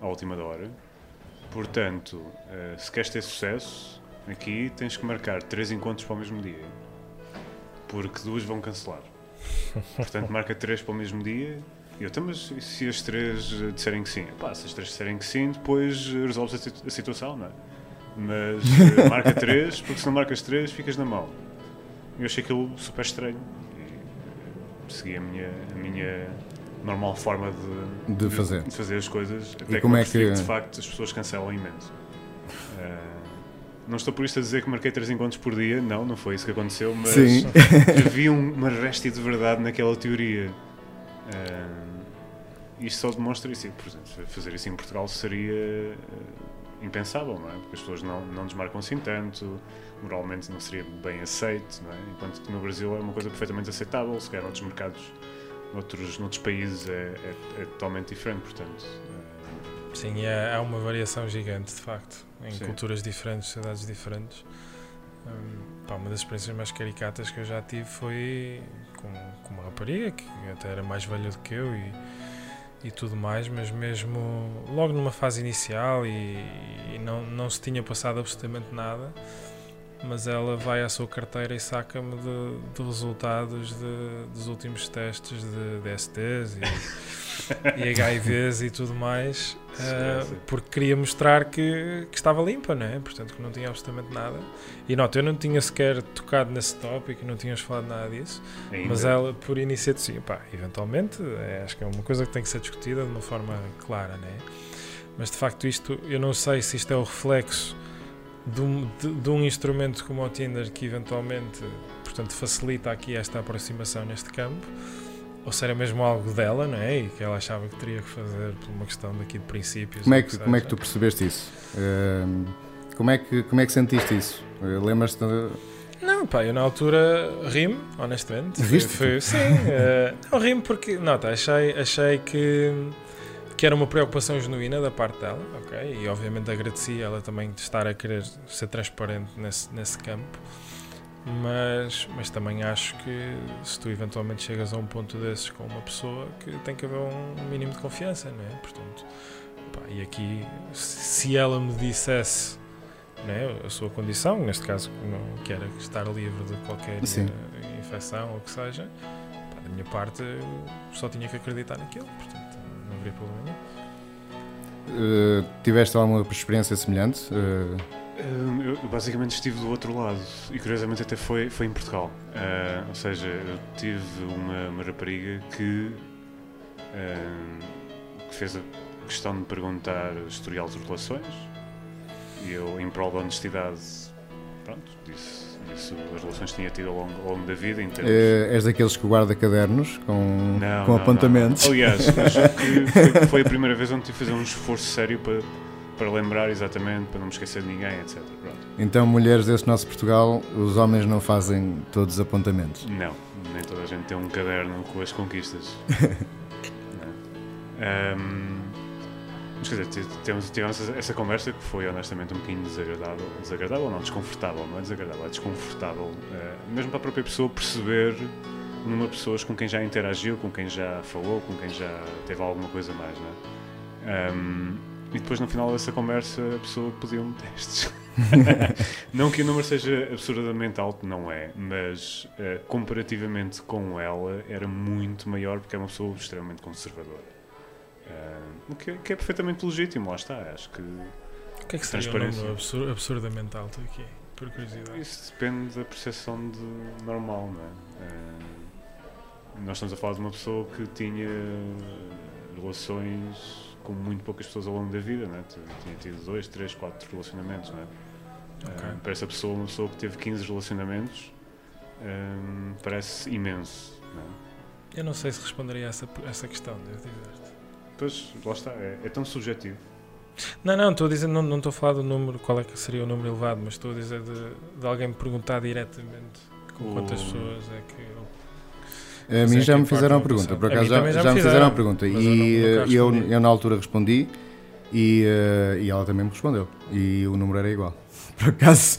à última da hora. Portanto, eh, se queres ter sucesso, aqui tens que marcar três encontros para o mesmo dia. Porque duas vão cancelar. Portanto, marca três para o mesmo dia. E eu, então, mas e se as três eh, disserem que sim? Pá, se as três disserem que sim, depois eh, resolves a, situ- a situação, não é? Mas eh, marca três, porque se não marcas três, ficas na mão. Eu achei aquilo super estranho. E, segui a minha, a minha normal forma de, De fazer. de fazer as coisas. Até como eu é percebi que- de facto as pessoas cancelam imenso. Ah, não estou por isto a dizer que marquei três encontros por dia, não, não foi isso que aconteceu, mas Sim. havia um- uma réstia de verdade naquela teoria. Ah, isto só demonstra isso. Por exemplo, fazer isso em Portugal seria ah, impensável, não é? Porque as pessoas não, não desmarcam assim tanto, moralmente não seria bem aceito, não é? Enquanto que no Brasil é uma coisa perfeitamente aceitável, se calhar noutros mercados, noutros, noutros países é, é, é totalmente diferente, portanto. Sim, há, há uma variação gigante, de facto, em Sim. culturas diferentes, sociedades diferentes. Hum, pá, uma das experiências mais caricatas que eu já tive foi com, com uma rapariga que até era mais velha do que eu e, e tudo mais, mas mesmo logo numa fase inicial e, e não, não se tinha passado absolutamente nada, mas ela vai à sua carteira e saca-me de, de resultados de- dos últimos testes de, de STs e, e HIVs e tudo mais, eh, Sim, sim. porque queria mostrar que, que estava limpa, não é? Portanto, que não tinha absolutamente nada. E nota, eu não tinha sequer tocado nesse tópico, não tínhamos falado nada disso, Ainda. mas ela, por iniciativa, sim, pá, eventualmente, é, acho que é uma coisa que tem que ser discutida de uma forma clara, não é? Mas de facto, isto, eu não sei se isto é o reflexo de um, de, de um instrumento como o Tinder que eventualmente, portanto, facilita aqui esta aproximação neste campo, ou se era mesmo algo dela, não é? E que ela achava que teria que fazer por uma questão daqui de princípios. Como é o que, como é que tu percebeste isso? Hum, como, é que, como é que sentiste isso? Eh, Lembras-te? de- Não, pá, eu na altura rimo, honestamente. Riste-te? Foi, sim, eh, não rimo porque, nota, achei, achei que, que era uma preocupação genuína da parte dela, ok? E obviamente agradeci ela também de estar a querer ser transparente nesse, nesse campo. Mas, mas também acho que se tu eventualmente chegas a um ponto desses com uma pessoa que tem que haver um mínimo de confiança, não é? Portanto, pá, e aqui, se ela me dissesse né, a sua condição, neste caso que quer estar livre de qualquer Sim. infecção ou o que seja, pá, da minha parte só tinha que acreditar naquilo, portanto não haveria problema nenhum. Eh, tiveste alguma experiência semelhante? Hum, Eu basicamente estive do outro lado e curiosamente até foi, foi em Portugal. Ah, ou seja, eu tive uma, uma rapariga que, ah, que fez a questão de me perguntar historial de relações e eu, em prol da honestidade, pronto, disse, disse as relações que tinha tido ao longo, ao longo da vida. Em termos, eh, és daqueles que guarda cadernos com, Não, com não, apontamentos? não. Aliás, acho que foi, foi a primeira vez onde tive que fazer um esforço sério para, para lembrar exatamente, para não me esquecer de ninguém, etc. Pronto. Então, mulheres deste nosso Portugal, os homens não fazem todos apontamentos. Não, nem toda a gente tem um caderno com as conquistas. Não. Mas quer dizer, tivemos, tivemos essa- essa conversa que foi honestamente um bocadinho desagradável. Desagradável não, desconfortável, não é desagradável, é desconfortável. eh, mesmo para a própria pessoa perceber numa pessoas com quem já interagiu, com quem já falou, com quem já teve alguma coisa mais, não é? Ahm, e depois no final dessa conversa a pessoa pediu-me testes. não que o número seja absurdamente alto, não é, mas eh, comparativamente com ela era muito maior porque é uma pessoa extremamente conservadora. Eh, o que, que é perfeitamente legítimo, lá está. Acho que O que é que seria um Transparência. número absur- absurdamente alto aqui? Por curiosidade. isso depende da percepção de normal, não é? Eh, nós estamos a falar de uma pessoa que tinha relações com muito poucas pessoas ao longo da vida, não é? Tinha tido dois, três, quatro relacionamentos, não é? Ok. Eh, para essa pessoa, uma pessoa que teve 15 relacionamentos, parece imenso, não é? Eu não sei se responderia a essa, a essa questão, devo dizer. Pois, lá está, é, é tão subjetivo. Não, não, estou a dizer, não, não estou a falar do número, qual é que seria o número elevado, mas estou a dizer de, de alguém me perguntar diretamente com quantas O- pessoas é que eu. A mim é já me fizeram a pergunta, por acaso já, também já já me fizeram a pergunta eu e nunca eh, eu, eu na altura respondi e, eh, e ela também me respondeu e o número era igual. Por acaso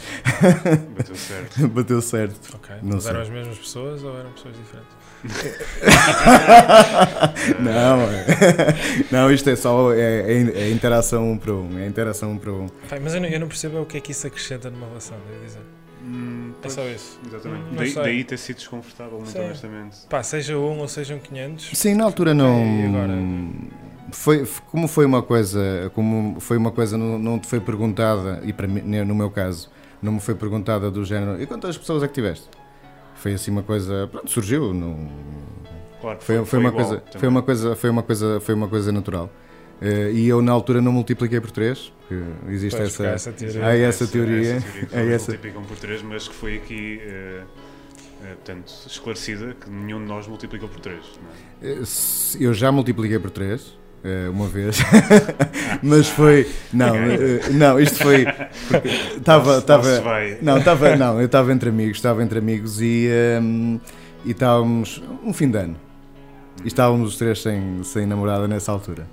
Bateu certo. bateu certo. Ok, Não mas sei. eram as mesmas pessoas ou eram pessoas diferentes? não, é- não, isto é só é, é, é interação um para um, é interação um para um. Pai, mas eu não, eu não percebo o que é que isso acrescenta numa relação, devo dizer. Hum, É só isso. Exatamente. Não daí, daí ter sido desconfortável, muito Sim. honestamente. Pá, seja um ou sejam 500. Sim, na altura não. Agora? Foi, como foi uma coisa, como foi uma coisa não, não te foi perguntada e para mim, no meu caso, não me foi perguntada do género. E quantas pessoas é que tiveste? Foi assim uma coisa, pronto, surgiu, não, Claro, foi, foi, uma igual coisa, também. foi uma coisa, foi uma coisa, foi uma coisa natural. Eh, e eu na altura não multipliquei por 3, porque existe Pois, essa, essa teoria. há essa teoria, Essa teoria que é essa- multiplicam por 3, mas que foi aqui, eh, portanto, esclarecida que nenhum de nós multiplicou por 3. Não é? Eu já multipliquei por 3 uma vez, mas foi. Não, eh, não, isto foi. Estava. Estava. Não, estava, não, eu estava entre amigos, estava entre amigos e, ehm, e estávamos. Um fim de ano. E estávamos os três sem, sem namorada nessa altura.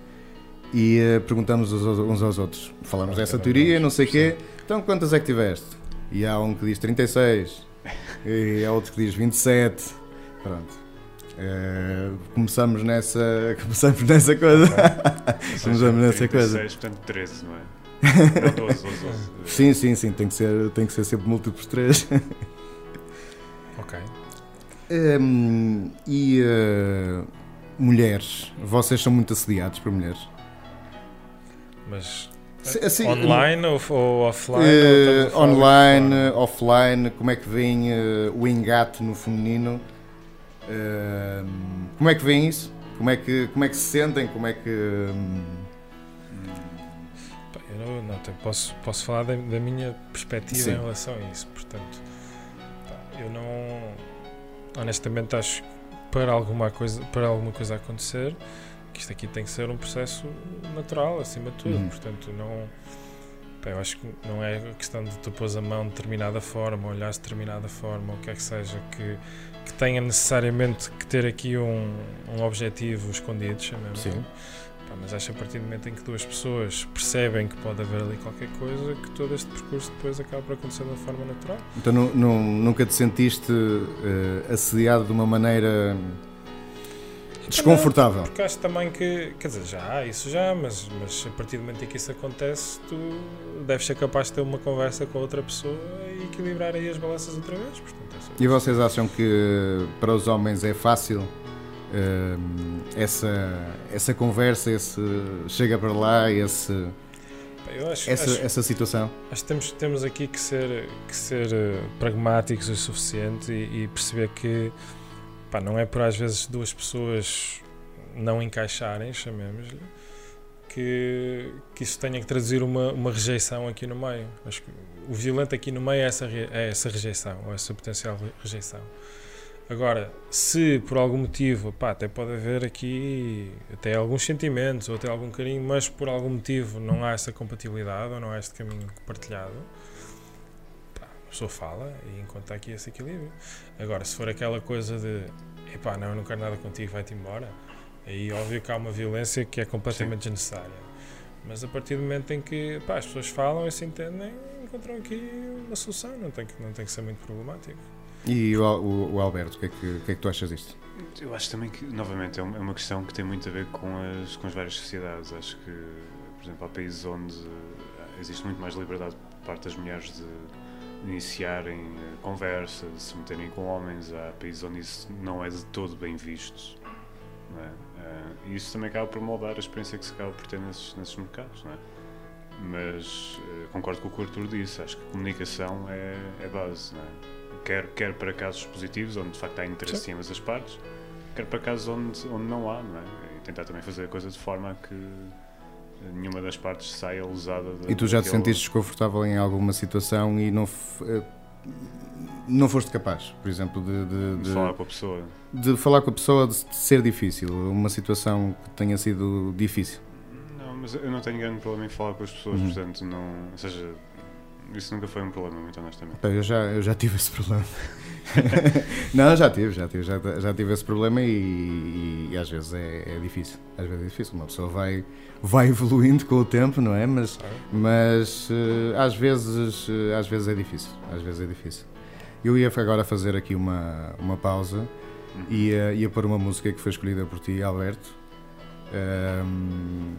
E eh, perguntamos uns aos, outros. Falamos dessa teoria, não sei o quê. Então quantas é que tiveste? E há um que diz 36. E há outro que diz 27. Pronto. Eh, começamos nessa. Começamos nessa coisa. Seja, começamos nessa 36, coisa. portanto, 13, não é? Não, 12, 12, 12. Sim, sim, sim, tem que ser, tem que ser sempre múltiplos de 3. Ok. Hum, e eh, mulheres, vocês são muito assediados por mulheres? Mas assim, online ou, ou offline? eh, ou online, offline, como é que vem o engate no feminino? Como é que vem isso? Como é que, como é que se sentem? Como é que. Eu não, não, posso, posso falar da, da minha perspectiva Sim. em relação a isso. Portanto, eu não. Honestamente, acho que para alguma coisa, para alguma coisa acontecer, que isto aqui tem que ser um processo natural, acima de tudo. Uhum. Portanto, não. eu acho que não é questão de tu pôs a mão de determinada forma, olhar de determinada forma, ou o que é que seja, que, que tenha necessariamente que ter aqui um, um objetivo escondido, chamemos Sim. Pá, mas acho que a partir do momento em que duas pessoas percebem que pode haver ali qualquer coisa, que todo este percurso depois acaba por acontecer de uma forma natural. Então nu- nu- nunca te sentiste eh, assediado de uma maneira desconfortável? Porque acho também que, quer dizer, já há isso já, mas, mas a partir do momento em que isso acontece, tu deves ser capaz de ter uma conversa com outra pessoa e equilibrar aí as balanças outra vez. Portanto, E vocês acham que para os homens é fácil hum, essa, essa conversa, esse chega para lá, esse, acho, essa, acho- essa situação? Acho que temos, temos aqui que ser, que ser eh, pragmáticos o suficiente e, e perceber que pá, não é por às vezes duas pessoas não encaixarem, chamemos-lhe, que, que isso tenha que traduzir uma, uma rejeição aqui no meio. Acho que o violento aqui no meio é essa, é essa rejeição, ou essa potencial re- rejeição. Agora, se por algum motivo, pá, até pode haver aqui até alguns sentimentos ou até algum carinho, mas por algum motivo não há essa compatibilidade ou não há este caminho partilhado, pá, a pessoa fala e encontra aqui esse equilíbrio. Agora, se for aquela coisa de epá, não, eu não quero nada contigo, vai-te embora, aí óbvio que há uma violência que é completamente desnecessária. Mas a partir do momento em que pá, as pessoas falam e se entendem, encontram aqui uma solução, não tem que, não tem que ser muito problemático. E o, o- o Alberto, o que, é que, o que é que tu achas disto? Eu acho também que, novamente, é uma, é uma questão que tem muito a ver com as, com as várias sociedades. Acho que, por exemplo, há países onde eh, existe muito mais liberdade por parte das mulheres de iniciarem eh, conversa, de se meterem com homens. Há países onde isso não é de todo bem visto. Não é? Eh, E isso também acaba por moldar a experiência que se acaba por ter nesses, nesses mercados. Não é? Mas eh, concordo com o que o Arthur disse. Acho que comunicação é, é base. Não é? Quer, quer para casos positivos, onde de facto há interesse em ambas as partes, quer para casos onde, onde não há, não é? E tentar também fazer a coisa de forma a que nenhuma das partes saia lesada. da- E tu já te sentiste desconfortável em alguma situação e não, eh, não foste capaz, por exemplo, de, de- De falar com a pessoa. de falar com a pessoa, de ser difícil, uma situação que tenha sido difícil? Mas eu não tenho grande problema em falar com as pessoas, Uhum. portanto, não. Ou seja, isso nunca foi um problema, muito honestamente. Pá, Eu já, eu já tive esse problema. não, já tive, já tive, já, já tive esse problema e, e às vezes é, é difícil. Às vezes é difícil. Uma pessoa vai, vai evoluindo com o tempo, não é? Mas, mas eh, às, vezes, eh, às vezes é difícil. Às vezes é difícil. Eu ia agora fazer aqui uma, uma pausa e ia, ia pôr uma música que foi escolhida por ti, Alberto. Um,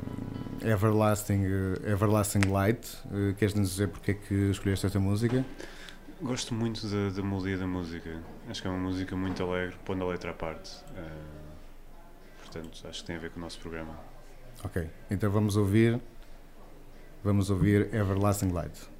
Everlasting, eh, Everlasting Light. Eh, Queres-nos dizer porque é que escolheste esta música? Gosto muito da, da melodia da música. Acho que é uma música muito alegre, pondo a letra à parte. Eh, portanto, acho que tem a ver com o nosso programa. Ok, então vamos ouvir. Vamos ouvir Everlasting Light.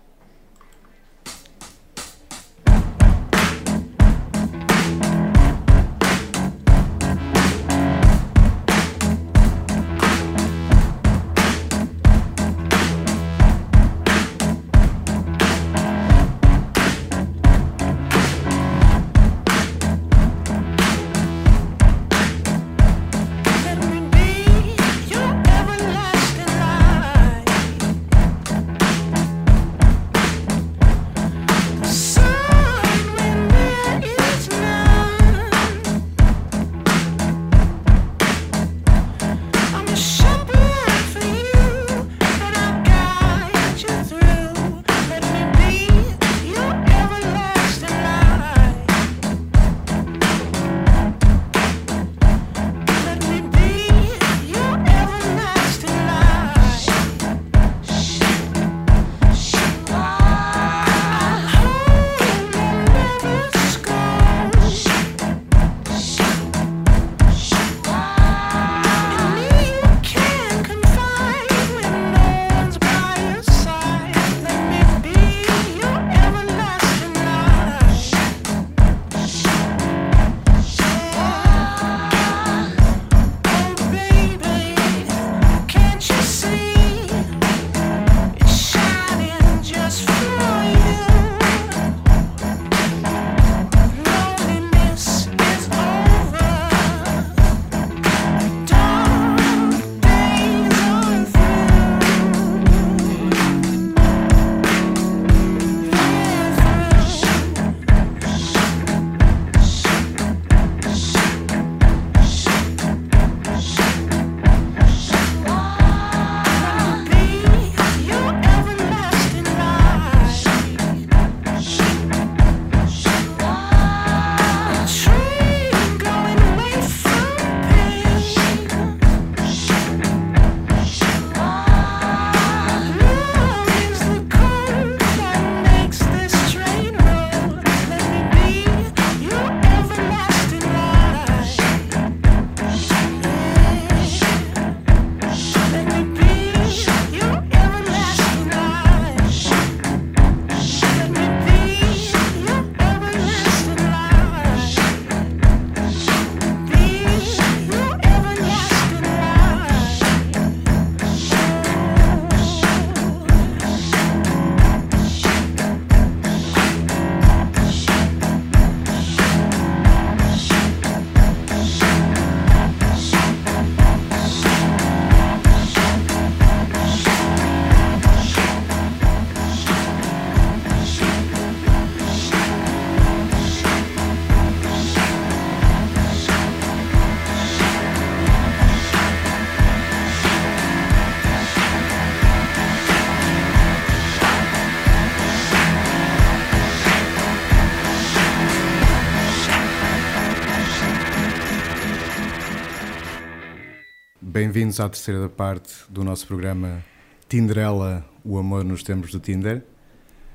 Bem-vindos à terceira parte do nosso programa Tinderela, o amor nos tempos do Tinder.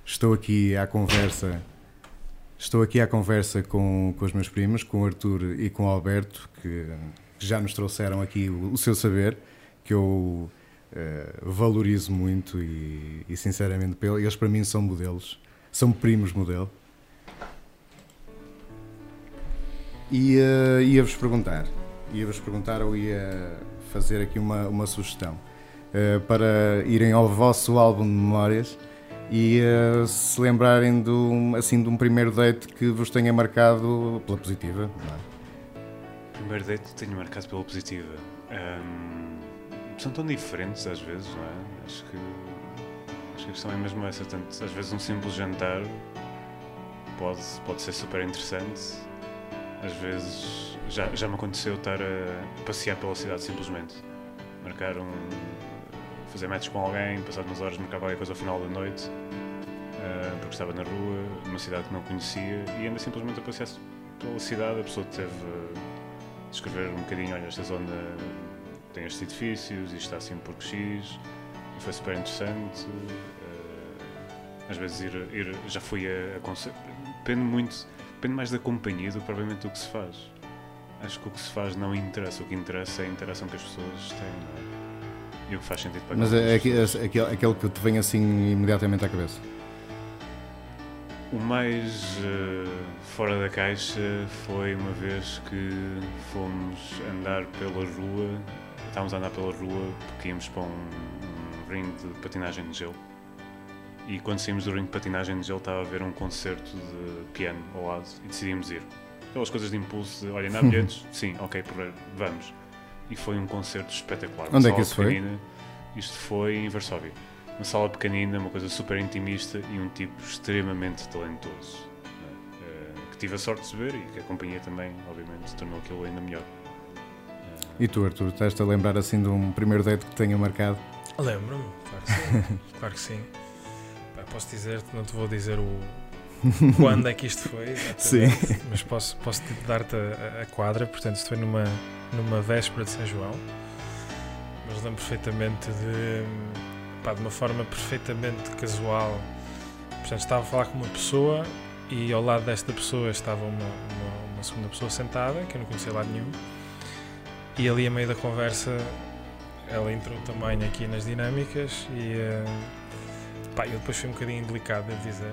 Estou aqui à conversa, estou aqui à conversa com, com os meus primos, com o Arthur e com o Alberto, que, já nos trouxeram aqui o, o seu saber, que eu eh, valorizo muito e, e sinceramente eles para mim são modelos, são primos modelo. E eh, ia-vos perguntar, ia-vos perguntar ou ia fazer aqui uma, uma sugestão eh, para irem ao vosso álbum de memórias e eh, se lembrarem de um, assim, de um primeiro date que vos tenha marcado pela positiva. é? Primeiro date tenho marcado pela positiva. Ahm, são tão diferentes às vezes, não é? Acho que, acho que a questão é mesmo essa. Tanto, às vezes um simples jantar pode, pode ser super interessante. Às vezes já, já me aconteceu estar a passear pela cidade simplesmente. Marcar um. fazer matches com alguém, passar umas horas, marcar qualquer coisa ao final da noite. ah, porque estava na rua, numa cidade que não conhecia, e ainda simplesmente a passear pela cidade, a pessoa teve a descrever um bocadinho, olha, esta zona tem estes edifícios, isto está assim porque X, e foi super interessante. eh, às vezes ir, ir já fui a, a depende muito, depende mais da companhia do que propriamente do que se faz. Acho que o que se faz não interessa, o que interessa é a interação que as pessoas têm, é? E o que faz sentido para Mas é é aquele, aquele que te vem assim imediatamente à cabeça. O mais eh, fora da caixa foi uma vez que fomos andar pela rua, estávamos a andar pela rua porque íamos para um, um ringue de patinagem de gelo. E quando saímos do ringue de patinagem de gelo estava a haver um concerto de piano ao lado e decidimos ir. Aquelas coisas de impulso de, olha, ainda há bilhetes? Sim, ok, vamos. E foi um concerto espetacular. uma Onde é que sala isso foi? pequenina. Isto foi em Varsóvia. Uma sala pequenina, uma coisa super intimista e um tipo extremamente talentoso. né? Eh, que tive a sorte de ver e que a companhia também, obviamente, tornou aquilo ainda melhor. E tu, Arthur, estás-te a lembrar assim de um primeiro date que te tenha marcado? Lembro-me, claro que sim. claro que sim. Pá, posso dizer, não te vou dizer o quando é que isto foi, Sim. mas posso, posso dar-te a, a quadra. Portanto, isto foi numa, numa véspera de São João. Mas lembro perfeitamente de, pá, de uma forma perfeitamente casual. Portanto, estava a falar com uma pessoa e ao lado desta pessoa estava uma, uma, uma segunda pessoa sentada, que eu não conhecia lado nenhum. E ali, a meio da conversa, ela entrou também aqui nas dinâmicas e eh, pá, eu depois fui um bocadinho delicado, devo dizer.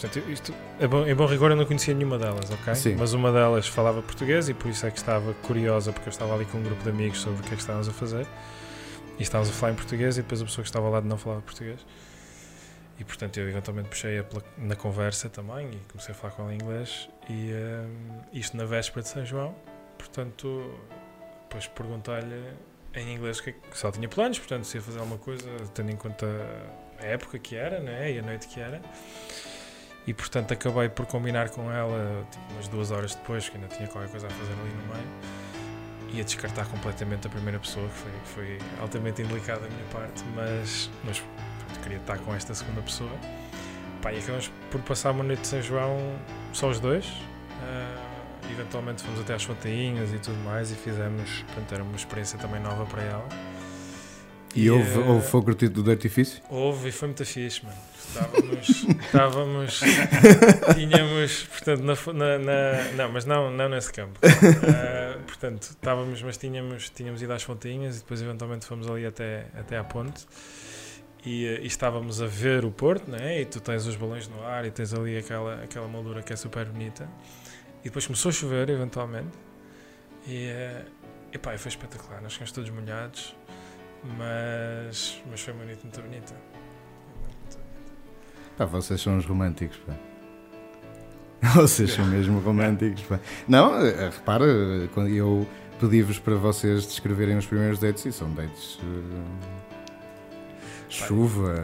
Portanto, isto, em bom, em bom rigor, eu não conhecia nenhuma delas, ok? Sim. Mas uma delas falava português e por isso é que estava curiosa, porque eu estava ali com um grupo de amigos sobre o que é que estávamos a fazer. E estávamos a falar em português e depois a pessoa que estava ao lado não falava português. E portanto eu eventualmente puxei-a na conversa também e comecei a falar com ela em inglês. E eh, isto na véspera de São João. Portanto, depois perguntei-lhe em inglês que, é que só tinha planos, portanto, se ia fazer alguma coisa, tendo em conta a época que era né, e a noite que era. E portanto acabei por combinar com ela tipo, umas duas horas depois, que ainda tinha qualquer coisa a fazer ali no meio, e a descartar completamente a primeira pessoa, que foi, foi altamente indelicada da minha parte, mas, mas pronto, queria estar com esta segunda pessoa. Pá, e acabamos por passar uma noite de São João só os dois. Ah, eventualmente fomos até às fontainhas e tudo mais e fizemos, portanto era uma experiência também nova para ela. E houve, eh, houve fogo curtido do artifício? Houve e foi muito fixe, mano. Estávamos. estávamos tínhamos, portanto, na, na, na- Não, mas não, não nesse campo. Ah, portanto, estávamos, mas tínhamos, tínhamos ido às fontinhas e depois eventualmente fomos ali até, até à ponte. E, eh, e estávamos a ver o Porto, né? E tu tens os balões no ar e tens ali aquela, aquela moldura que é super bonita. E depois começou a chover, eventualmente. E, eh, e pá, e foi espetacular. Nós ficamos todos molhados, mas, mas foi uma noite muito bonita. Pá, vocês são os românticos, pá. Vocês são mesmo românticos, pá. Não, eh, repara, quando eu pedi-vos para vocês descreverem os primeiros dates e são dates. eh, chuva,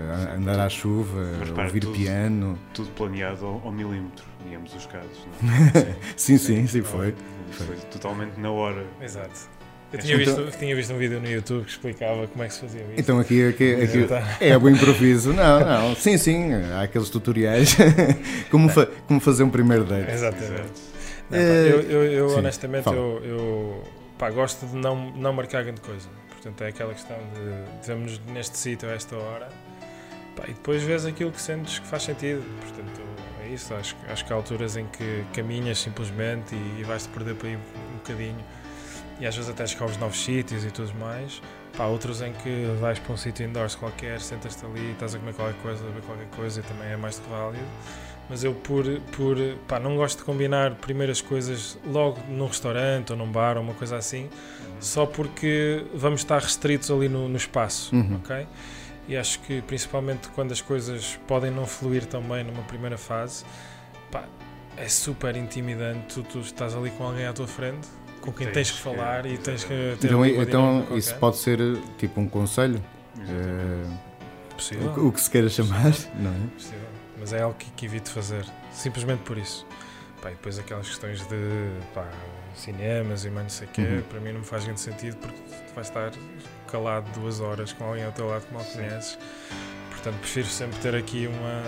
eh, andar à chuva, repara, ouvir tudo- piano. Tudo planeado ao, ao milímetro, digamos os casos. Não é? Sim, sim, sim, foi. Foi totalmente na hora. Exato. Eu tinha Então- visto, tinha visto um vídeo no YouTube que explicava como é que se fazia isso. Então aqui, aqui, aqui Tá. é o improviso. Não, não, sim, sim, há aqueles tutoriais como, fa- como fazer um primeiro date. Exatamente. Não, pá, Eh, eu, eu, eu, sim, honestamente, fala. eu, eu pá, gosto de não, não marcar grande coisa. Portanto, é aquela questão de vamos neste sítio a esta hora pá, e depois vês aquilo que sentes que faz sentido. Portanto, é isso. Acho, que- acho que há alturas em que caminhas simplesmente e, e vais-te perder para aí um bocadinho e às vezes até descobres novos sítios e tudo mais. Pá, outros em que vais para um sítio indoors qualquer, sentas-te ali, estás a comer qualquer coisa, a ver qualquer coisa e também é mais do que válido. Mas eu, por, por pá, não gosto de combinar primeiras coisas logo num restaurante ou num bar ou uma coisa assim, só porque vamos estar restritos ali no, no espaço, Uhum. ok? E acho que principalmente quando as coisas podem não fluir tão bem numa primeira fase, pá, é super intimidante. Tu, tu estás ali com alguém à tua frente, com quem tens, Tens que que- falar e tens que ter Então, então isso pode ser tipo um conselho? Eh, possível. o, que- o que se queira chamar, não é? Possível. Mas é algo que, que evito fazer, simplesmente por isso. Pá, e depois aquelas questões de pá, cinemas e mais não sei o quê, Uhum. para mim não me faz grande sentido porque tu vais estar calado duas horas com alguém ao teu lado que mal conheces. Portanto, prefiro sempre ter aqui uma.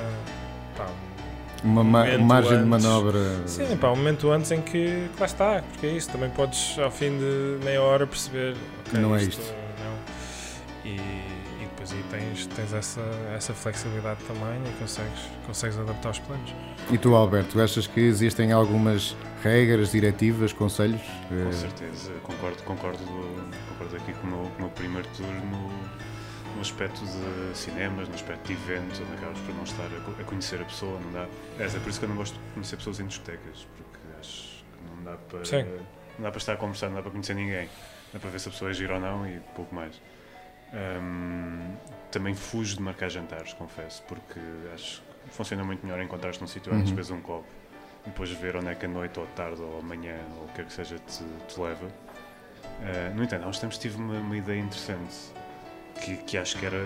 Pá, Uma ma- momento margem de antes. manobra. Sim, pá, um momento antes em que que lá está, porque é isso, também podes ao fim de meia hora perceber ok, Não é isto. não. E, e depois aí tens, tens essa, essa flexibilidade também e consegues, consegues adaptar os planos. E tu, Alberto, achas que existem algumas regras, diretivas, conselhos? Com Eh, certeza, concordo, concordo, concordo aqui com o meu, com o meu primeiro turno no aspecto de cinemas, no aspecto de eventos, onde acabas por não estar a, co- a conhecer a pessoa, não dá. É, é por isso que eu não gosto de conhecer pessoas em discotecas, porque acho que não dá para Sim. não dá para estar a conversar, não dá para conhecer ninguém, dá para ver se a pessoa é gira ou não e pouco mais. Hum, também fujo de marcar jantares, confesso, porque acho que funciona muito melhor encontrar-te num sítio antes, Uhum. beber um copo e depois ver onde é que a noite ou tarde ou amanhã ou o que quer que seja te, te leva. Uh, no entanto, há uns tempos tive uma, uma ideia interessante que, que acho que era.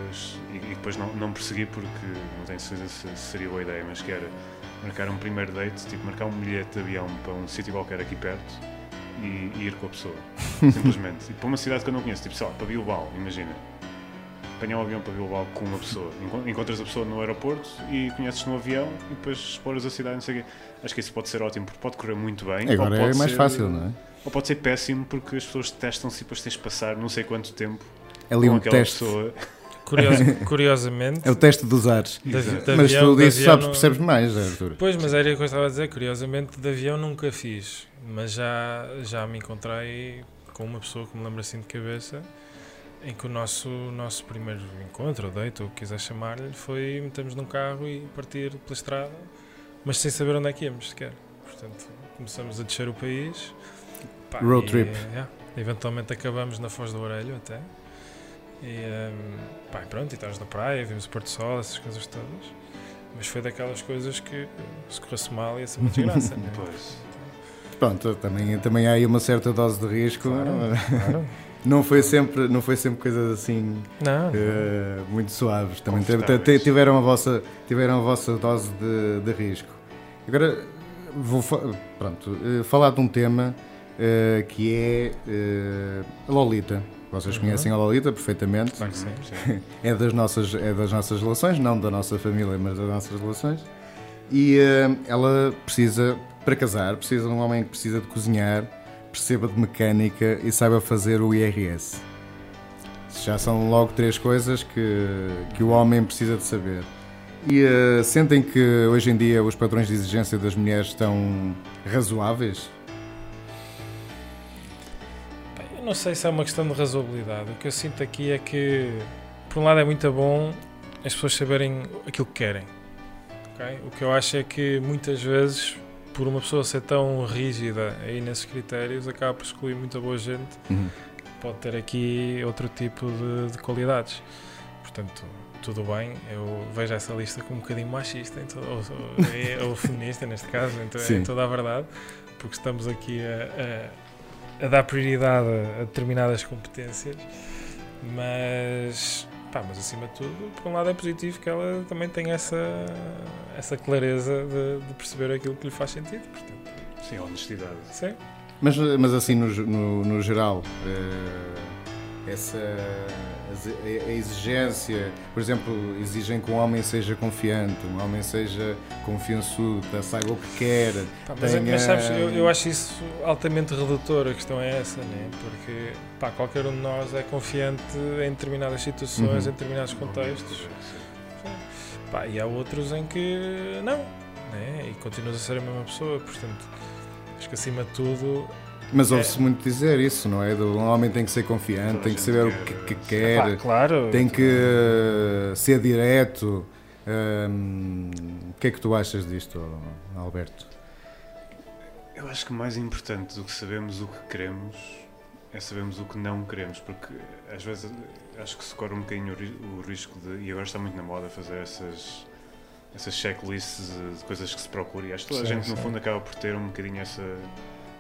E, e depois não, não persegui porque não tenho certeza se, se seria boa ideia, mas que era marcar um primeiro date, tipo marcar um bilhete de avião para um sítio qualquer aqui perto e, e ir com a pessoa. Simplesmente. E para uma cidade que eu não conheço, tipo, sei lá, para Bilbao, imagina. Apanhar um avião para Bilbao com uma pessoa. Enco- Encontras a pessoa no aeroporto e conheces no avião e depois exploras a cidade, não sei o quê. Acho que isso pode ser ótimo porque pode correr muito bem. Agora é mais ser- fácil, não é? Ou pode ser péssimo porque as pessoas testam-se e depois tens de passar não sei quanto tempo Ali com um teste. pessoa. Curioso- curiosamente, É o teste dos ares. de, de Mas avião- tu disso avião sabes, não- percebes mais, Arthur. Pois, mas era o que eu estava a dizer, curiosamente, de avião nunca fiz, mas já, já me encontrei com uma pessoa que me lembra assim de cabeça, em que o nosso, nosso primeiro encontro, ou date, ou o que quiser chamar-lhe, foi metermos num carro e partir pela estrada, mas sem saber onde é que íamos sequer. Portanto, começamos a descer o país. pá, Road e, trip. yeah, eventualmente acabamos na Foz do Orelho até. E hum, pá, pronto, e estávamos na praia, vimos o Porto Sol, essas coisas todas. Mas foi daquelas coisas que se corresse mal ia ser uma desgraça. né? Pois. Pronto, também, também há aí uma certa dose de risco. Claro, claro. Não foi sempre, não foi sempre coisas assim Não, eh, muito suaves. Também tiveram, a vossa, tiveram a vossa dose de, de risco. Agora vou fa- pronto, eh, falar de um tema eh, que é a Lolita. Vocês Uhum. conhecem a Lolita perfeitamente. claro que sim. Sim. É das nossas, é das nossas relações, não da nossa família, mas das nossas relações. E eh, ela precisa, para casar, precisa de um homem que precisa de cozinhar, perceba de mecânica e saiba fazer o IRS. Já são logo três coisas que, que o homem precisa de saber. E eh, sentem que hoje em dia os padrões de exigência das mulheres estão razoáveis? Não sei se é uma questão de razoabilidade. O que eu sinto aqui é que, por um lado, é muito bom as pessoas saberem aquilo que querem. ok? O que eu acho é que muitas vezes, por uma pessoa ser tão rígida aí nesses critérios, acaba por excluir muita boa gente Uhum. que pode ter aqui outro tipo de, de qualidades. Portanto, tudo bem, eu vejo essa lista como um bocadinho machista, em todo- ou, ou, ou feminista neste caso, Sim. em toda a verdade, porque estamos aqui a, a- a dar prioridade a, determinadas competências, mas, pá, mas acima de tudo, por um lado é positivo que ela também tenha essa, essa clareza de, de perceber aquilo que lhe faz sentido. Portanto, Sim, honestidade. sim. Mas, mas assim, no, no, no geral, eh, essa a, exigência, por exemplo, exigem que um homem seja confiante, um homem seja confiançudo, saiba o que quer. Pá, mas, tenha- mas sabes, eu, eu acho isso altamente redutor, a questão é essa, né? porque pá, qualquer um de nós é confiante em determinadas situações, Uhum. em determinados contextos. Pá, e há outros em que não, né? e continuas a ser a mesma pessoa, portanto, acho que acima de tudo. Mas é- ouve-se muito dizer isso, não é? Do- Um homem tem que ser confiante, tem que saber o que, que quer, Pá, claro, tem que uh, ser direto. Hum, o que é que tu achas disto, Alberto? Eu acho que mais importante do que sabermos o que queremos é sabermos o que não queremos, porque às vezes acho que se corre um bocadinho o, ri- o risco de, e agora está muito na moda fazer essas, essas checklists de, coisas que se procura, e acho que toda a Sim, gente no sim. fundo acaba por ter um bocadinho essa,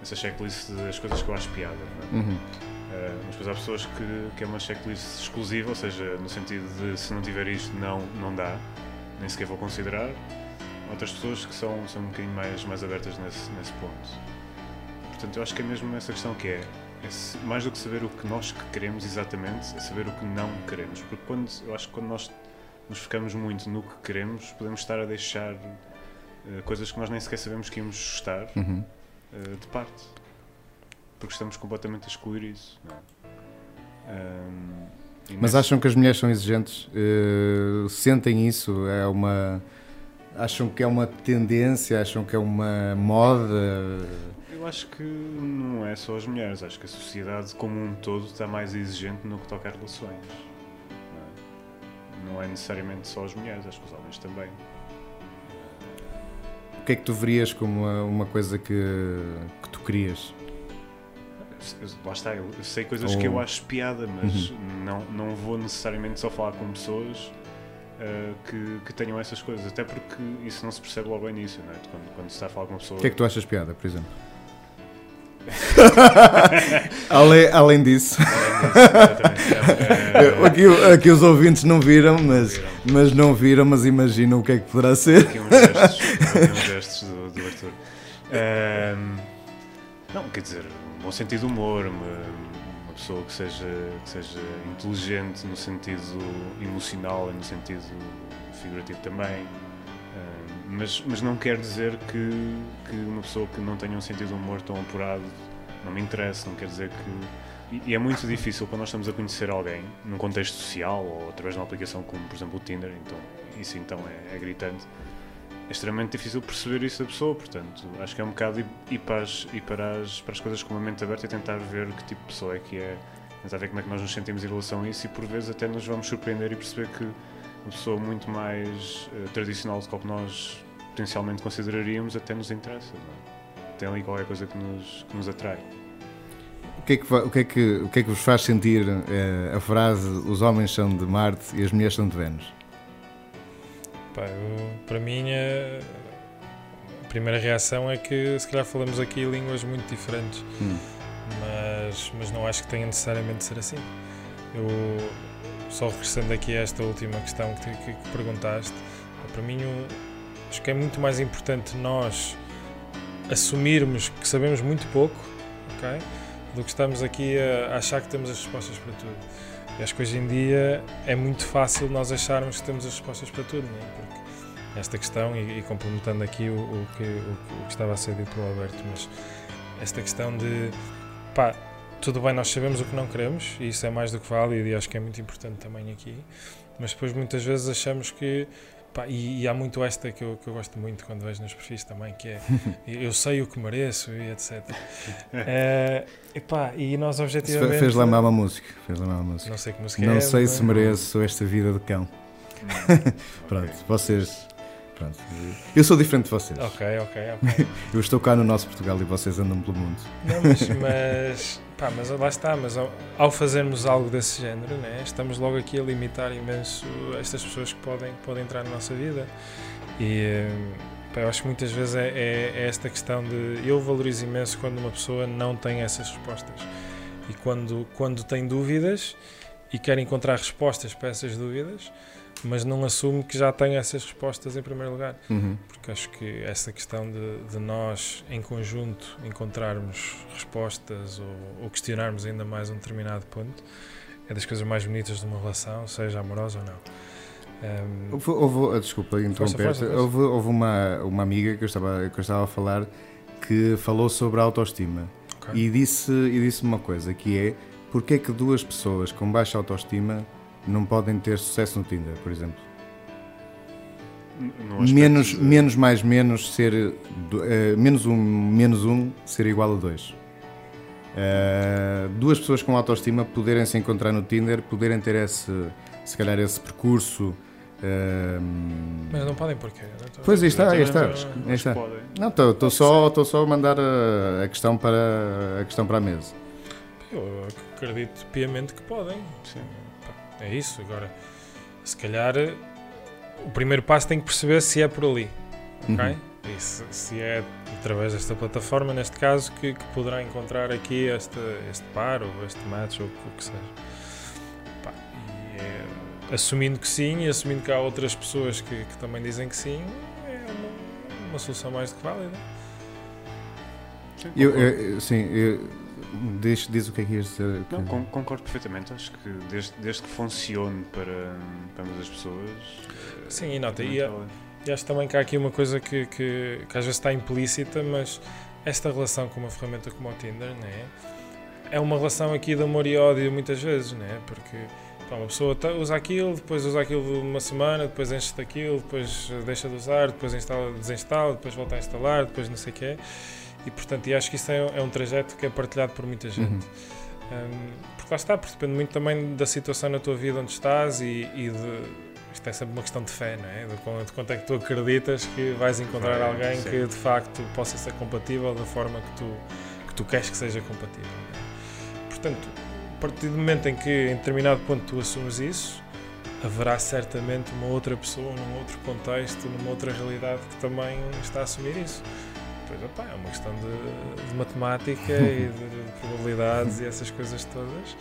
essa checklist das coisas que eu acho piada. não é? Uhum. Uh, mas depois há pessoas que, que é uma checklist exclusiva, ou seja, no sentido de se não tiver isto, não, não dá, nem sequer vou considerar. Outras pessoas que são, são um bocadinho mais, mais abertas nesse, nesse ponto. Portanto, eu acho que é mesmo essa questão que é, é mais do que saber o que nós que queremos exatamente, é saber o que não queremos. Porque quando, eu acho que quando nós nos focamos muito no que queremos, podemos estar a deixar uh, coisas que nós nem sequer sabemos que íamos gostar Uhum. Uh, de parte. Porque estamos completamente a excluir isso. é? Um, e Mas nesse- acham que as mulheres são exigentes? Uh, sentem isso? É uma. Acham que é uma tendência? Acham que é uma moda? Eu acho que não é só as mulheres, acho que a sociedade como um todo está mais exigente no que toca a relações. Não é, Não é necessariamente só as mulheres, acho que os homens também. O que é que tu verias como uma, uma coisa que, que tu querias? Lá está, eu sei coisas Ou- que eu acho piada, mas não, não vou necessariamente só falar com pessoas ah, que, que tenham essas coisas, até porque isso não se percebe logo ao início, não é? Quando, quando se está a falar com uma pessoa. O que é que tu achas piada, por exemplo? além, além disso, Exatamente. aqui, aqui os ouvintes não viram, mas, mas não viram, mas imaginam o que é que poderá ser. Aqui uns gestos, uns gestos do, do Arthur. Ahm, não, quer dizer, um bom sentido de humor, uma, uma pessoa que seja, que seja inteligente no sentido emocional e no sentido figurativo também. Mas, mas não quer dizer que, que uma pessoa que não tenha um sentido de humor tão apurado não me interessa, não quer dizer que. E, e é muito difícil quando nós estamos a conhecer alguém num contexto social ou através de uma aplicação como, por exemplo, o Tinder, então isso então é, é gritante. É extremamente difícil perceber isso da pessoa, portanto, acho que é um bocado ir, ir para, as, ir para, as, para as coisas com uma mente aberta e tentar ver que tipo de pessoa é que é, tentar ver como é que nós nos sentimos em relação a isso e por vezes até nos vamos surpreender e perceber que uma pessoa muito mais eh, tradicional do que nós potencialmente consideraríamos até nos interessa. não é? Tem ali qualquer coisa que nos, que nos atrai. O que, é que, o, que é que, o que é que vos faz sentir eh, a frase os homens são de Marte e as mulheres são de Vênus? Pá, eu- para mim, a a primeira reação é que se calhar falamos aqui línguas muito diferentes, Hum. mas, mas não acho que tenha necessariamente de ser assim. Eu, só regressando aqui a esta última questão que, que- que perguntaste, para mim, o- acho que é muito mais importante nós assumirmos que sabemos muito pouco, ok? Do que estamos aqui a achar que temos as respostas para tudo. E acho que hoje em dia é muito fácil nós acharmos que temos as respostas para tudo, não é? Porque esta questão, e, e complementando aqui o, o que, o, o que estava a ser dito pelo Alberto, mas esta questão de pá, tudo bem, nós sabemos o que não queremos, e isso é mais do que válido, e acho que é muito importante também aqui, mas depois muitas vezes achamos que. Pá, e, e há muito esta que eu, que eu gosto muito quando vejo nos perfis também, que é eu sei o que mereço e etc. Eh, epá, e nós objetivamente. fe- fez lá uma música. Fez lá uma música. Não sei que música Não é, sei mas- se mereço esta vida de cão. Pronto, vocês. Pronto. Eu sou diferente de vocês. Ok, ok, ok. Eu estou cá no nosso Portugal e vocês andam pelo mundo. Não, mas, mas, pá, mas lá está, mas ao, ao fazermos algo desse género, né, estamos logo aqui a limitar imenso estas pessoas que podem, podem entrar na nossa vida. E eh, pá, eu acho que muitas vezes é, é- é esta questão de. Eu valorizo imenso quando uma pessoa não tem essas respostas. E quando, quando tem dúvidas e quer encontrar respostas para essas dúvidas, mas não assume que já tem essas respostas em primeiro lugar Uhum. porque acho que essa questão de, de nós, em conjunto, encontrarmos respostas ou, ou questionarmos ainda mais um determinado ponto é das coisas mais bonitas de uma relação, seja amorosa ou não. Um, Houve, houve- ah, desculpa interromper força, força. houve, houve uma, uma amiga que eu, estava, que eu estava a falar que falou sobre a autoestima Ok. e disse e disse uma coisa que é porque é que duas pessoas com baixa autoestima não podem ter sucesso no Tinder, por exemplo? Menos, de- menos mais menos ser eh, menos um menos um ser igual a dois. Eh, duas pessoas com autoestima poderem se encontrar no Tinder, poderem ter esse se calhar esse percurso. eh, mas não podem porquê. tô- Pois aí está, aí está. Aí está. Não, estou só, tô só a mandar a, a questão para a questão para a mesa. Eu acredito piamente que podem. Sim. É isso. Agora, se calhar, o primeiro passo tem que perceber se é por ali. Ok? Uhum. E se, se é através desta plataforma, neste caso, que, que poderá encontrar aqui este, este par ou este match ou o que seja. Pá, e é, assumindo que sim e assumindo que há outras pessoas que, que também dizem que sim, é uma, uma solução mais do que válida. Sim, Eu, eu- sim, eu, diz, diz o que é que ias dizer. Não, con- concordo perfeitamente. Acho que desde, desde que funcione para, para ambas as pessoas. eh, Sim, e nota, também e bem. E acho também que há aqui uma coisa que, que, que às vezes está implícita, mas esta relação com uma ferramenta como o Tinder, né? É uma relação aqui de amor e ódio muitas vezes, né? Porque pá, uma pessoa tá- usa aquilo, depois usa aquilo uma semana, depois enche daquilo, depois deixa de usar, depois instala, desinstala, depois volta a instalar, depois não sei o quê. E portanto, e acho que isso é, é um trajeto que é partilhado por muita gente. Uhum. Um, porque lá está, porque depende muito também da situação na tua vida onde estás e, e de. Isto é sempre uma questão de fé, não é? De, quanto- de quanto é que tu acreditas que vais encontrar Vai, alguém sim. que de facto possa ser compatível da forma que tu, que tu queres que seja compatível. é? Portanto, a partir do momento em que em determinado ponto tu assumes isso, haverá certamente uma outra pessoa, num outro contexto, numa outra realidade que também está a assumir isso. Pois, opá, é uma questão de, de matemática e de, de probabilidades e essas coisas todas,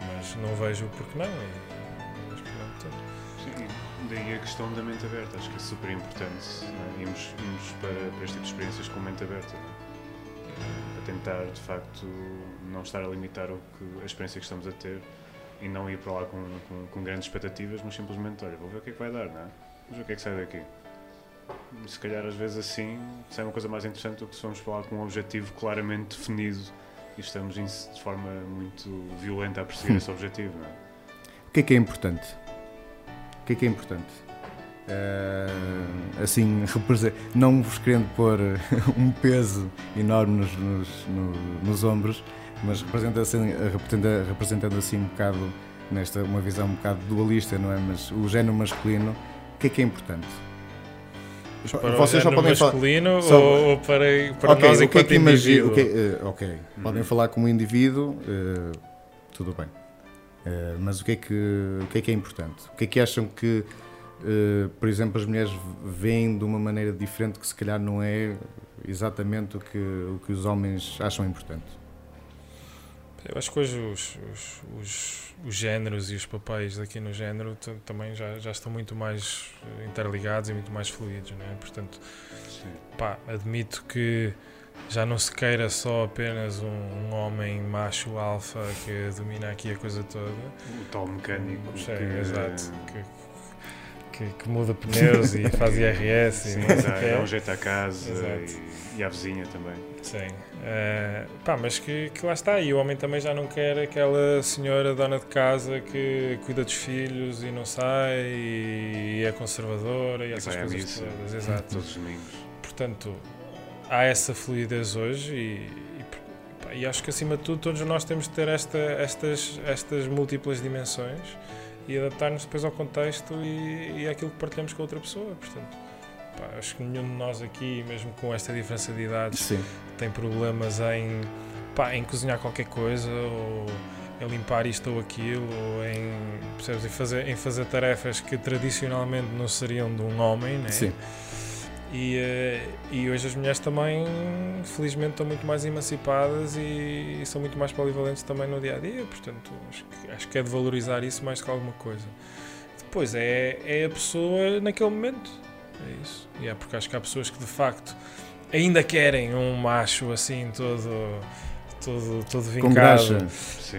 mas não vejo o porquê não. E, mas pronto, Sim, daí a questão da mente aberta, acho que é super importante. é? Irmos, irmos para, para este tipo de experiências com mente aberta. é? Para tentar, de facto, não estar a limitar o que, a experiência que estamos a ter e não ir para lá com, com, com grandes expectativas, mas simplesmente, olha, vou ver o que é que vai dar, não é? Vamos ver o que é que sai daqui. Se calhar, às vezes, assim, sai uma coisa mais interessante do que se vamos falar com um objetivo claramente definido e estamos de forma muito violenta a perseguir Hum. esse objetivo, não é? O que é que é importante? O que é que é importante? Eh, assim, não vos querendo pôr um peso enorme nos, nos, no- nos ombros, mas representa assim, representa- representando assim um bocado, nesta uma visão um bocado dualista, não é? Mas o género masculino, o que é que é importante? Para o Vocês só podem falar. masculino só- ou, ou para, para Ok, nós o que é que imagina? indivíduo? o que é- eh, ok, Uhum. podem falar como indivíduo, eh, tudo bem. Eh, mas o que, é que, o que é que é importante? O que é que acham que, por exemplo, as mulheres veem de uma maneira diferente que se calhar não é exatamente o que, o que os homens acham importante? Eu acho que hoje os, os, os, os géneros e os papéis aqui no género também já, já estão muito mais eh, interligados e muito mais fluidos, não é? Portanto, pá, admito que já não se queira só apenas um, um homem macho alfa que domina aqui a coisa toda. O tal mecânico. Sim, que, exato. Que, que, que muda pneus e faz IRS Sim, e sei dá, dá um jeito à casa e, e à vizinha também. Sim. Eh, pá, mas que, que lá está. E o homem também já não quer aquela senhora dona de casa que cuida dos filhos e não sai e é conservadora e, E essas à coisas missa todas. Exato. Todos os domingos. Portanto, há essa fluidez hoje e, e, pá, e acho que acima de tudo todos nós temos de ter esta, estas, estas múltiplas dimensões e adaptar-nos depois ao contexto e, e àquilo que partilhamos com a outra pessoa. Portanto, pá, acho que nenhum de nós aqui, mesmo com esta diferença de idades, Sim. tem problemas em, pá, em cozinhar qualquer coisa ou em limpar isto ou aquilo ou em, percebes, em, fazer, em fazer tarefas que tradicionalmente não seriam de um homem, né? Sim. E, eh, e hoje as mulheres também, felizmente, estão muito mais emancipadas e, e são muito mais polivalentes também no dia a dia. Portanto, acho que, acho que é de valorizar isso mais que alguma coisa. Depois é, é a pessoa naquele momento. É isso. E é porque acho que há pessoas que de facto ainda querem um macho assim todo, todo, todo Com vincado.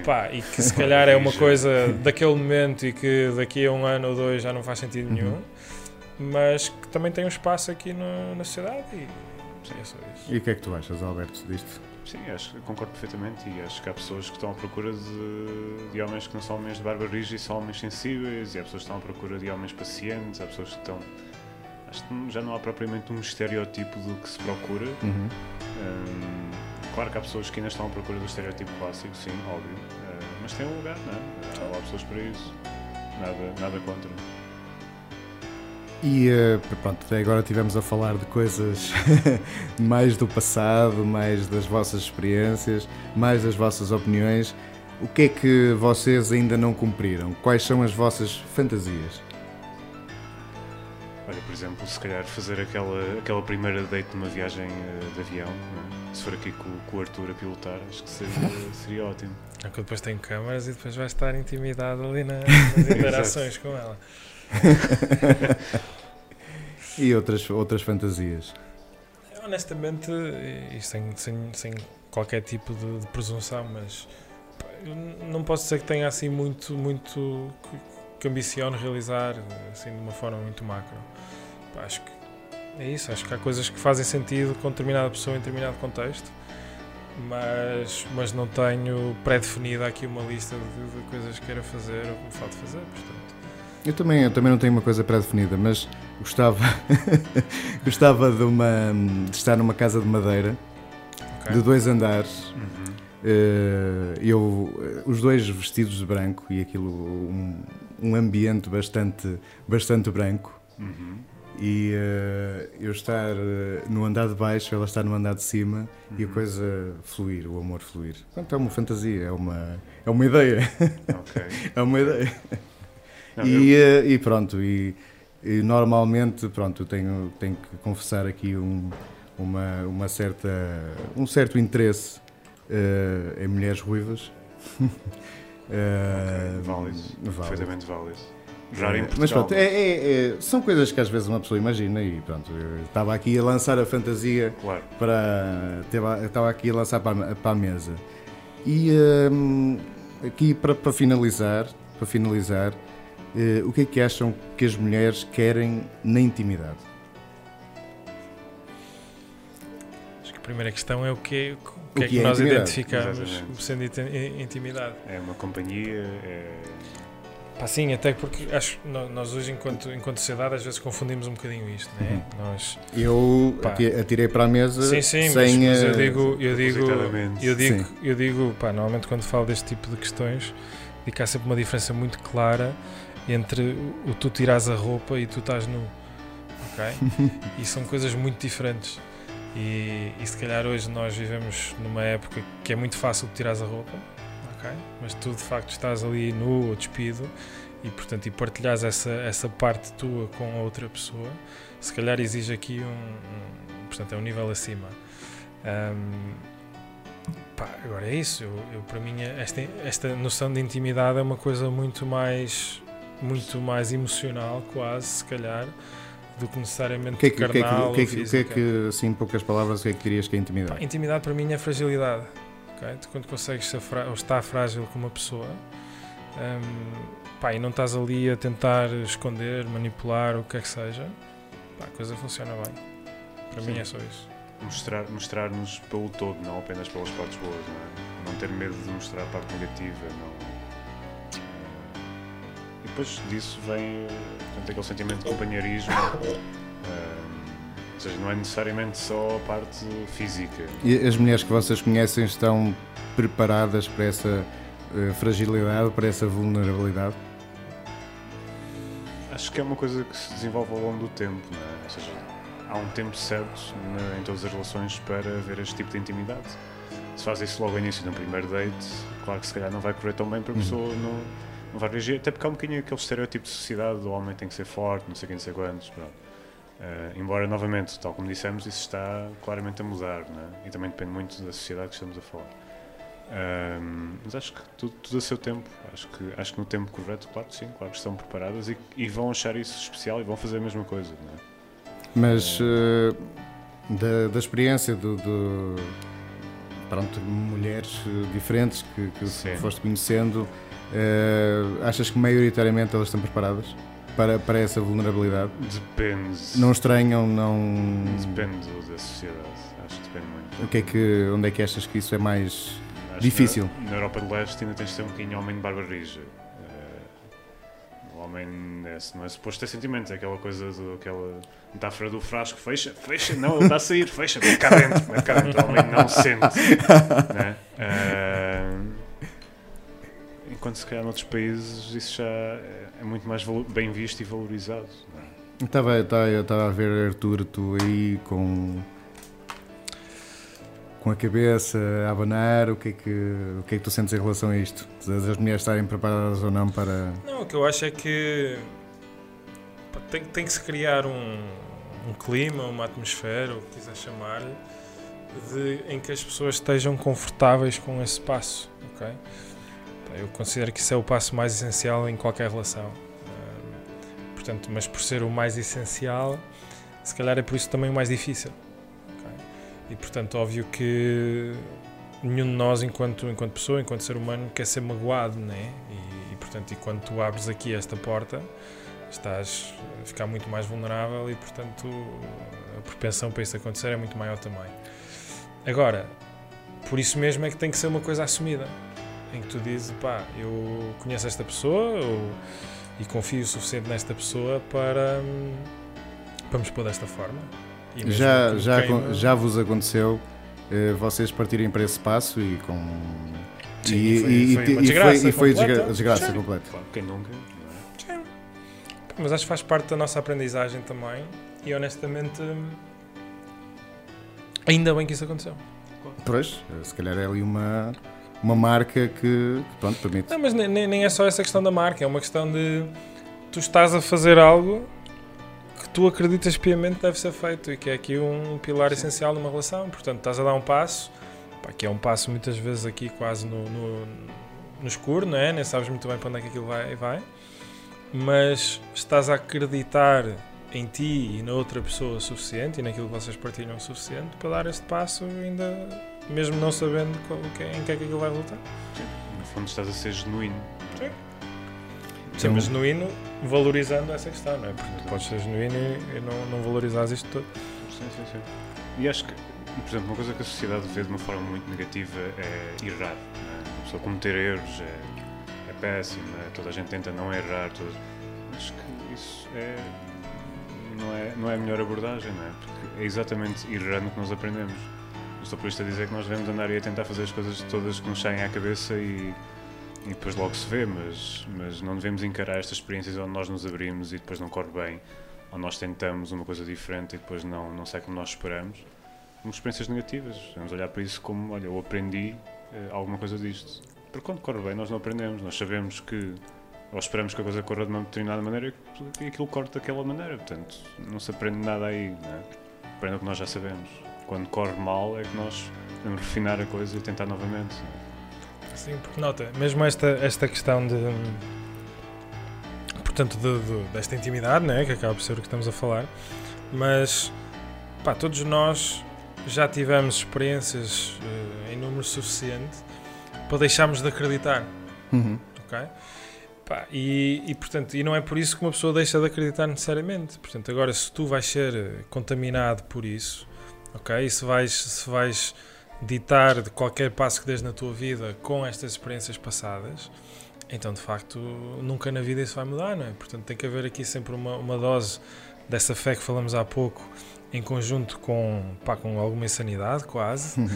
Pá, e que se calhar é uma coisa daquele momento e que daqui a um ano ou dois já não faz sentido Uhum. nenhum, mas que também tem um espaço aqui no- na sociedade e sim, é só isso. E o que é que tu achas, Alberto, disto? Sim, acho que concordo perfeitamente e acho que há pessoas que estão à procura de, de homens que não são homens de barba rija e são homens sensíveis e há pessoas que estão à procura de homens pacientes, há pessoas que estão... Acho que já não há propriamente um estereótipo do que se procura. Uhum. Hum, claro que há pessoas que ainda estão à procura do estereótipo clássico, sim, óbvio. Uh, mas tem um lugar, não é? Há lá pessoas para isso. Nada, nada contra. E eh, pronto, até agora estivemos a falar de coisas mais do passado, mais das vossas experiências, mais das vossas opiniões. O que é que vocês ainda não cumpriram? Quais são as vossas fantasias? Olha, por exemplo, se calhar fazer aquela, aquela primeira date numa viagem eh, de avião, é? se for aqui com, com o Arthur a pilotar, acho que seria, seria ótimo. É que eu depois tenho câmaras e depois vai estar intimidado ali na- nas interações com ela. E outras, outras fantasias? Honestamente, e sem, sem, sem qualquer tipo de, de presunção, mas não posso dizer que tenha assim muito, muito que, ambiciono realizar assim de uma forma muito macro. Acho que é isso, acho que há coisas que fazem sentido com determinada pessoa em determinado contexto, mas, mas não tenho pré-definida aqui uma lista de, de coisas que queira fazer ou que me falta fazer, portanto. Eu também, eu também não tenho uma coisa pré-definida, mas gostava, gostava de, uma, de estar numa casa de madeira ok? de dois andares Uhum. Eh, eu, os dois vestidos de branco e aquilo, um, um ambiente bastante, bastante branco. Uhum. E eh, eu estar eh, no andar de baixo, ela estar no andar de cima e a Uhum. coisa fluir, o amor fluir. Portanto, é uma fantasia, é uma, é uma ideia. Ok. é uma ideia. Não, E, eu- eh, e pronto, e, e normalmente, pronto, eu tenho, tenho que confessar aqui um, uma, uma certa, um certo interesse em mulheres ruivas. Válido. válido. Perfeitamente válido. Raro em Portugal. Mas pronto, é, é- é- são coisas que às vezes uma pessoa imagina e pronto, eu estava aqui a lançar a fantasia Claro. para. Estava aqui a lançar para, a- para a mesa. E hum, aqui para, para finalizar, para finalizar, eh, o que é que acham que as mulheres querem na intimidade? Acho que a primeira questão é o que, o que, O é que que é nós intimidade? identificamos Exatamente. sendo inti- intimidade. É uma companhia, é... Pá, sim, até porque acho nós hoje, enquanto, enquanto sociedade, às vezes confundimos um bocadinho isto, né? Nós, Eu Pá. ati- atirei para a mesa sim, sim, mas, sem. mas eu eh, digo, eu digo, eu digo, Sim. eu digo, pá, normalmente quando falo deste tipo de questões, digo que há sempre uma diferença muito clara entre o, tu tiras a roupa e tu estás nu, ok? e são coisas muito diferentes. E, e se calhar hoje nós vivemos numa época que é muito fácil de tirares a roupa, ok? Mas tu de facto estás ali nu ou despido e portanto e partilhas essa, essa parte tua com a outra pessoa, se calhar exige aqui um, um- portanto é um nível acima. Ahm, pá, agora é isso, eu, eu, para mim esta, esta noção de intimidade é uma coisa muito mais muito mais emocional quase, se calhar, do que necessariamente O que é que, o que, é que, carnal o que, é que, o que é que, assim, em poucas palavras, o que é que dirias que é Pá, intimidade? intimidade para mim é fragilidade. Ok? Tu quando consegues ser ou estar frágil com uma pessoa hum, pá, e não estás ali a tentar esconder, manipular, o que é que seja, pá, a coisa funciona bem. Para Sim. mim é só isso. mostrar, mostrar-nos pelo todo, não apenas pelas partes boas, não é? Não ter medo de mostrar a parte negativa, não. E depois disso vem portanto, aquele sentimento de companheirismo, eh, ou seja, não é necessariamente só a parte física. E as mulheres que vocês conhecem estão preparadas para essa eh, fragilidade, para essa vulnerabilidade? Acho que é uma coisa que se desenvolve ao longo do tempo, não é? Ou seja, há um tempo certo na- em todas as relações para haver este tipo de intimidade. Se faz isso logo ao início de um primeiro date, claro que se calhar não vai correr tão bem para a Uhum. pessoa não, não vai reagir, até porque há um bocadinho aquele estereótipo de sociedade, o homem tem que ser forte, não sei quem, não sei quantos, pronto. Eh, embora, novamente, tal como dissemos, isso está claramente a mudar, é? E também depende muito da sociedade que estamos a falar. Ahm, mas acho que tudo, tudo a seu tempo. Acho que, acho que no tempo correto, claro que sim, claro que estão preparadas e, e vão achar isso especial e vão fazer a mesma coisa. É? Mas eh, da, da experiência do, do- pronto, mulheres eh, diferentes que, que foste conhecendo, eh, achas que maioritariamente elas estão preparadas para, para essa vulnerabilidade? Depende. Não estranham, não. Depende do- da sociedade. Acho que depende muito. O que é que, onde é que achas que isso é mais Acho difícil? Na, na Europa de Leste ainda tens de ser um bocadinho homem de barba rija. Eh, o homem é, não é suposto ter sentimentos, é aquela coisa, do, aquela metáfora do frasco: fecha, fecha, não, ele está a sair, fecha, mete cá dentro, mete cá dentro. O homem não sente. né? Eh, enquanto se calhar noutros países isso já é, é muito mais bem visto e valorizado. é? Estava, estava- eu estava a ver Arthur, tu aí com. com a cabeça a abanar, o que, é que, o que é que tu sentes em relação a isto? Das mulheres estarem preparadas ou não para. Não, o que eu acho é que tem, tem que se criar um, um clima, uma atmosfera, o que quiser chamar-lhe, em que as pessoas estejam confortáveis com esse passo. ok? Eu considero que isso é o passo mais essencial em qualquer relação. Portanto, mas por ser o mais essencial, se calhar é por isso também o mais difícil. E portanto, óbvio que nenhum de nós, enquanto, enquanto pessoa, enquanto ser humano, quer ser magoado, né? E, e portanto, e quando tu abres aqui esta porta, estás a ficar muito mais vulnerável e, portanto, a propensão para isso acontecer é muito maior também. Agora, por isso mesmo é que tem que ser uma coisa assumida, em que tu dizes, pá, eu conheço esta pessoa ou- e confio o suficiente nesta pessoa para, hum, para me expor desta forma. Já, já, já vos aconteceu eh, vocês partirem para esse passo e com. Sim, e, foi- e- foi e- uma e desgraça e foi completa. desgra- desgraça Sim. completa. Claro, quem nunca? é? Mas acho que faz parte da nossa aprendizagem também e honestamente ainda bem que isso aconteceu. Pois, se calhar é ali uma, uma marca que, que, pronto, permite. Não, mas nem, nem- é só essa questão da marca, é uma questão de tu estás a fazer algo que tu acreditas piamente que deve ser feito e que é aqui um pilar essencial numa relação. Portanto, estás a dar um passo, pá, que é um passo muitas vezes aqui quase no, no, no escuro, não é? Nem sabes muito bem para onde é que aquilo vai, vai. Mas estás a acreditar em ti e na outra pessoa o suficiente e naquilo que vocês partilham o suficiente para dar este passo ainda mesmo não sabendo qual- é- em que é que aquilo vai resultar. No fundo, estás a ser genuíno. é? Sim. Sim, Então- mas genuíno valorizando essa questão, não é? Porque tu podes ser genuíno e e não, não valorizares isto tudo. Sim, sim, sim. E acho que, por exemplo, uma coisa que a sociedade vê de uma forma muito negativa é errar. é? Uma pessoa cometer erros é, é péssima, toda a gente tenta não errar. Toda... Acho que isso é não, é. não é a melhor abordagem, não é? Porque é exatamente errando que nós aprendemos. Estou por isto a dizer que nós devemos andar aí a tentar fazer as coisas todas que nos saem à cabeça e, e depois logo se vê, mas, mas não devemos encarar estas experiências onde nós nos abrimos e depois não corre bem ou nós tentamos uma coisa diferente e depois não, não sai como nós esperamos, como experiências negativas. Vamos olhar para isso como, olha, eu aprendi eh, alguma coisa disto. Porque quando corre bem, nós não aprendemos, nós sabemos que, ou esperamos que a coisa corra de uma determinada maneira e aquilo corre daquela maneira. Portanto, não se aprende nada aí, não é? Aprende o que nós já sabemos. Quando corre mal é que nós devemos refinar a coisa e tentar novamente. Sim, porque nota, mesmo esta, esta questão de. Portanto, de- de- desta intimidade, né, que acaba por ser o que estamos a falar, mas pá, todos nós já tivemos experiências eh, em número suficiente para deixarmos de acreditar. Uhum. ok? Pá, e, e, portanto, e não é por isso que uma pessoa deixa de acreditar necessariamente. Portanto, agora se tu vais ser eh, contaminado por isso, ok? E se vais, se vais ditar de qualquer passo que des na tua vida com estas experiências passadas, então de facto nunca na vida isso vai mudar, não é? Portanto, tem que haver aqui sempre uma, uma dose dessa fé que falamos há pouco, em conjunto com, pá, com alguma insanidade, quase. Uhum.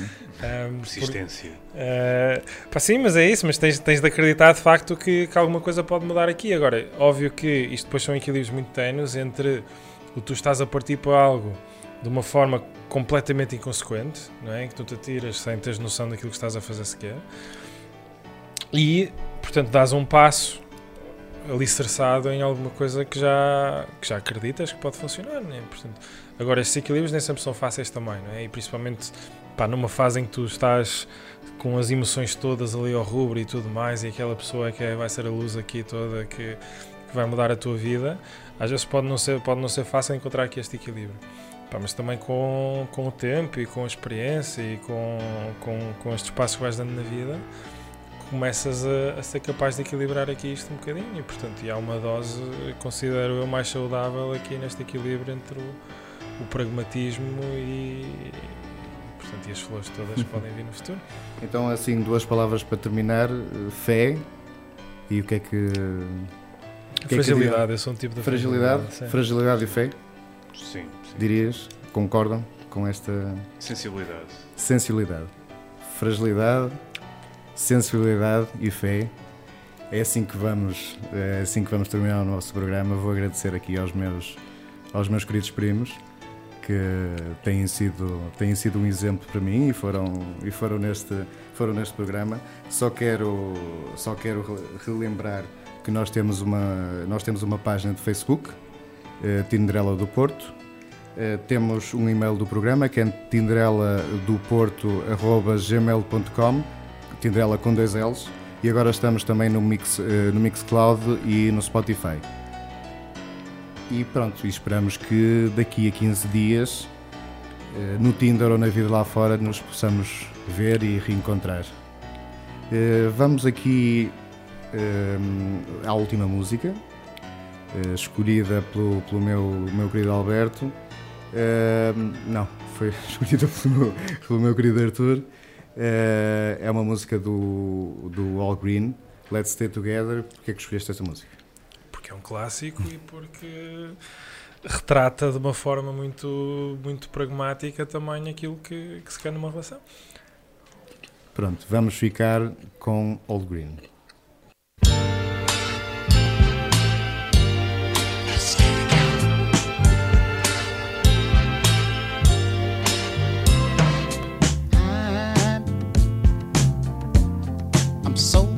Ahm, por- Persistência. Uh, pá, sim, mas é isso, mas tens, tens de acreditar de facto que, que alguma coisa pode mudar aqui. Agora, óbvio que isto depois são equilíbrios muito tenos entre o tu estás a partir para algo de uma forma completamente inconsequente, não é? Que tu te atiras sem teres noção daquilo que estás a fazer sequer, e portanto dás um passo alicerçado em alguma coisa que já, que já acreditas que pode funcionar, não é? Portanto, agora, estes equilíbrios nem sempre são fáceis também, não é? E principalmente pá, numa fase em que tu estás com as emoções todas ali ao rubro e tudo mais, e aquela pessoa que é- vai ser a luz aqui toda que, que vai mudar a tua vida, às vezes pode não ser, pode não ser fácil encontrar aqui este equilíbrio. Mas também com, com o tempo e com a experiência e com, com, com estes passos que vais dando na vida, começas a, a ser capaz de equilibrar aqui isto um bocadinho e portanto e há uma dose, considero eu, mais saudável aqui neste equilíbrio entre o, o pragmatismo e, portanto, e as flores todas que podem vir no futuro. Então, assim, duas palavras para terminar: fé e o que é que. que é que fragilidade, eu sou um tipo de Fragilidade, sim. fragilidade e fé, Sim, sim. dirias? Concordam com esta Sensibilidade. sensibilidade? Fragilidade, sensibilidade e fé. É assim que vamos, é assim que vamos terminar o nosso programa. Vou agradecer aqui aos meus, aos meus queridos primos que têm sido, têm sido um exemplo para mim e foram, e foram, neste, foram neste programa. Só quero, só quero re- relembrar que nós temos uma, nós temos uma página de Facebook, eh, Tinderela do Porto. Eh, temos um e-mail do programa que é tindereladoporto.gmail.com Tinderela com dois L's e agora estamos também no, Mix, eh, no Mixcloud e no Spotify. E pronto, e esperamos que daqui a 15 dias, no Tinder ou na vida lá fora, nos possamos ver e reencontrar. Vamos aqui à última música, escolhida pelo, pelo meu, meu querido Alberto. Eh, não, foi escolhida pelo meu, pelo meu querido Arthur. Eh, é uma música do, do All Green, Let's Stay Together. Porquê é que escolheste esta música? porque é um clássico e porque retrata de uma forma muito, muito pragmática também aquilo que, que se quer numa relação. Pronto, vamos ficar com Old Green. So